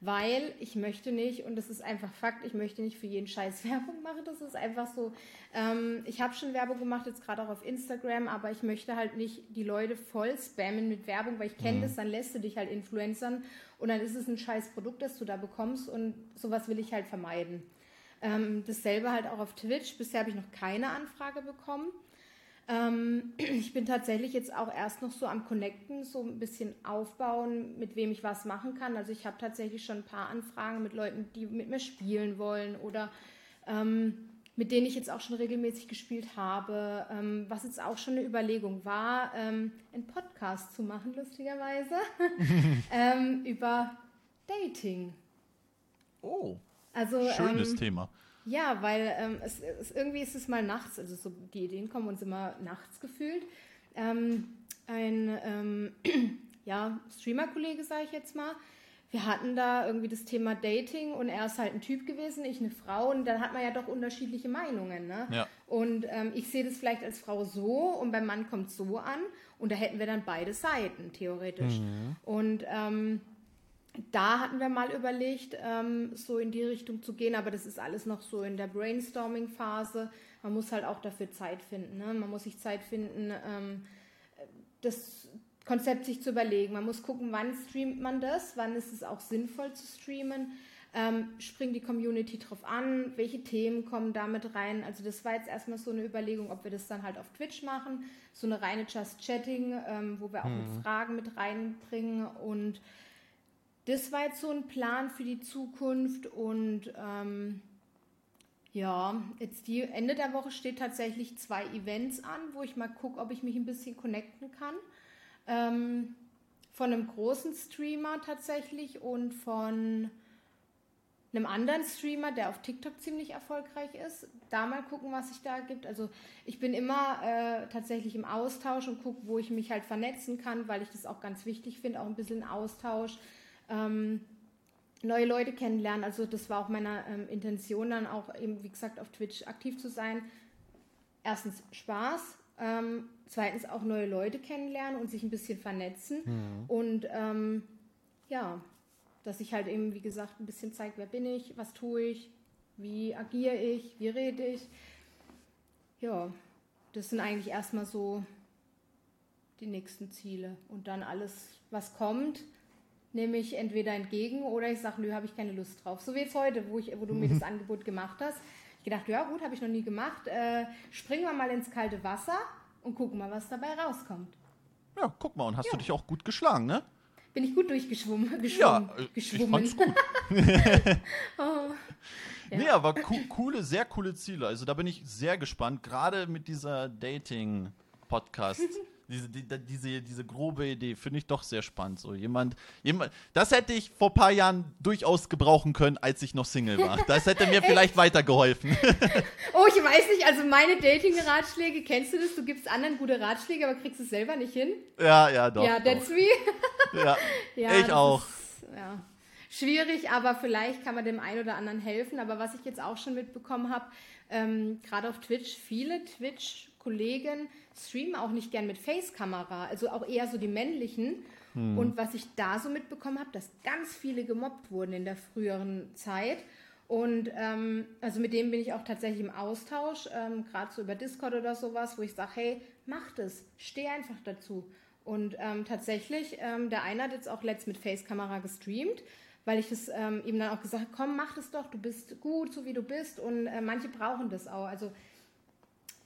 weil ich möchte nicht, und das ist einfach Fakt, ich möchte nicht für jeden Scheiß Werbung machen. Das ist einfach so. Ähm, ich habe schon Werbung gemacht, jetzt gerade auch auf Instagram, aber ich möchte halt nicht die Leute voll spammen mit Werbung, weil ich kenne mhm. das, dann lässt du dich halt influencern und dann ist es ein scheiß Produkt, das du da bekommst und sowas will ich halt vermeiden. Ähm, dasselbe halt auch auf Twitch. Bisher habe ich noch keine Anfrage bekommen. Ähm, ich bin tatsächlich jetzt auch erst noch so am Connecten, so ein bisschen aufbauen, mit wem ich was machen kann. Also ich habe tatsächlich schon ein paar Anfragen mit Leuten, die mit mir spielen wollen oder ähm, mit denen ich jetzt auch schon regelmäßig gespielt habe. Ähm, was jetzt auch schon eine Überlegung war, ähm, einen Podcast zu machen, lustigerweise, ähm, über Dating. Oh. Also, schönes ähm, Thema. Ja, weil ähm, es, es, irgendwie ist es mal nachts, also so die Ideen kommen uns immer nachts gefühlt. Ähm, ein ähm, ja, Streamer-Kollege, sage ich jetzt mal, wir hatten da irgendwie das Thema Dating und er ist halt ein Typ gewesen, ich eine Frau und dann hat man ja doch unterschiedliche Meinungen. Ne? Ja. Und ähm, ich sehe das vielleicht als Frau so und beim Mann kommt es so an und da hätten wir dann beide Seiten theoretisch. Mhm. Und ähm, da hatten wir mal überlegt, ähm, so in die Richtung zu gehen, aber das ist alles noch so in der Brainstorming-Phase. Man muss halt auch dafür Zeit finden. Ne? Man muss sich Zeit finden, ähm, das Konzept sich zu überlegen. Man muss gucken, wann streamt man das, wann ist es auch sinnvoll zu streamen. Ähm, springt die Community drauf an, welche Themen kommen damit rein. Also das war jetzt erstmal so eine Überlegung, ob wir das dann halt auf Twitch machen, so eine reine Just Chatting, ähm, wo wir auch mhm. Fragen mit reinbringen und das war jetzt so ein Plan für die Zukunft und ähm, ja, jetzt die Ende der Woche steht tatsächlich zwei Events an, wo ich mal gucke, ob ich mich ein bisschen connecten kann. Ähm, von einem großen Streamer tatsächlich und von einem anderen Streamer, der auf TikTok ziemlich erfolgreich ist. Da mal gucken, was sich da gibt. Also ich bin immer äh, tatsächlich im Austausch und gucke, wo ich mich halt vernetzen kann, weil ich das auch ganz wichtig finde, auch ein bisschen Austausch ähm, neue Leute kennenlernen. Also das war auch meine ähm, Intention dann auch eben, wie gesagt, auf Twitch aktiv zu sein. Erstens Spaß, ähm, zweitens auch neue Leute kennenlernen und sich ein bisschen vernetzen. Mhm. Und ähm, ja, dass ich halt eben, wie gesagt, ein bisschen zeige, wer bin ich, was tue ich, wie agiere ich, wie rede ich. Ja, das sind eigentlich erstmal so die nächsten Ziele. Und dann alles, was kommt, nehme ich entweder entgegen oder ich sage, nö, habe ich keine Lust drauf. So wie jetzt heute, wo, ich, wo du mir das Angebot gemacht hast. Ich gedacht, ja gut, habe ich noch nie gemacht. Äh, springen wir mal ins kalte Wasser und gucken mal, was dabei rauskommt. Ja, guck mal, und hast ja. du dich auch gut geschlagen, ne? Bin ich gut durchgeschwommen? Geschwommen, ja, geschwommen. ich fand's gut. oh. Ja. Nee, aber co coole, sehr coole Ziele. Also da bin ich sehr gespannt, gerade mit dieser Dating-Podcast. Diese, die, diese, diese grobe Idee finde ich doch sehr spannend. So jemand, jemand, das hätte ich vor ein paar Jahren durchaus gebrauchen können, als ich noch Single war. Das hätte mir vielleicht weitergeholfen. oh, ich weiß nicht, also meine Dating-Ratschläge, kennst du das? Du gibst anderen gute Ratschläge, aber kriegst es selber nicht hin? Ja, ja, doch. Ja, that's doch. me. ja, ja, ich auch. Ist, ja. Schwierig, aber vielleicht kann man dem einen oder anderen helfen. Aber was ich jetzt auch schon mitbekommen habe, ähm, gerade auf Twitch, viele Twitch-Kollegen streamen auch nicht gern mit Face-Kamera, also auch eher so die männlichen. Hm. Und was ich da so mitbekommen habe, dass ganz viele gemobbt wurden in der früheren Zeit. Und ähm, also mit dem bin ich auch tatsächlich im Austausch, ähm, gerade so über Discord oder sowas, wo ich sage, hey, mach das, steh einfach dazu. Und ähm, tatsächlich, ähm, der eine hat jetzt auch letzt mit Face-Kamera gestreamt, weil ich das ähm, ihm dann auch gesagt habe, komm, mach das doch, du bist gut, so wie du bist. Und äh, manche brauchen das auch. Also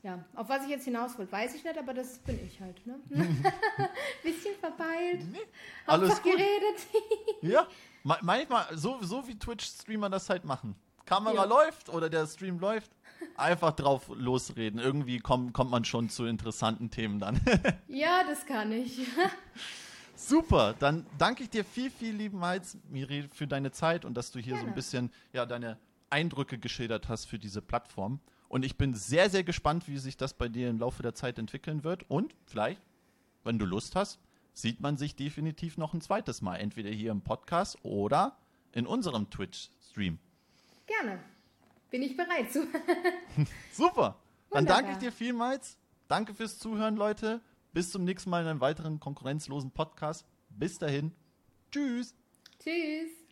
ja, auf was ich jetzt hinaus wollte, weiß ich nicht, aber das bin ich halt. Ne? Bisschen verpeilt. Nee, alles gut. geredet. ja, manchmal, so, so wie Twitch-Streamer das halt machen. Kamera ja. läuft oder der Stream läuft, Einfach drauf losreden. Irgendwie komm, kommt man schon zu interessanten Themen dann. ja, das kann ich. Super, dann danke ich dir viel, viel liebenmals, Miri, für deine Zeit und dass du hier Gerne. so ein bisschen ja, deine Eindrücke geschildert hast für diese Plattform. Und ich bin sehr, sehr gespannt, wie sich das bei dir im Laufe der Zeit entwickeln wird. Und vielleicht, wenn du Lust hast, sieht man sich definitiv noch ein zweites Mal. Entweder hier im Podcast oder in unserem Twitch-Stream. Gerne. Bin ich bereit zu. Super. Dann Wunderbar. danke ich dir vielmals. Danke fürs Zuhören, Leute. Bis zum nächsten Mal in einem weiteren konkurrenzlosen Podcast. Bis dahin. Tschüss. Tschüss.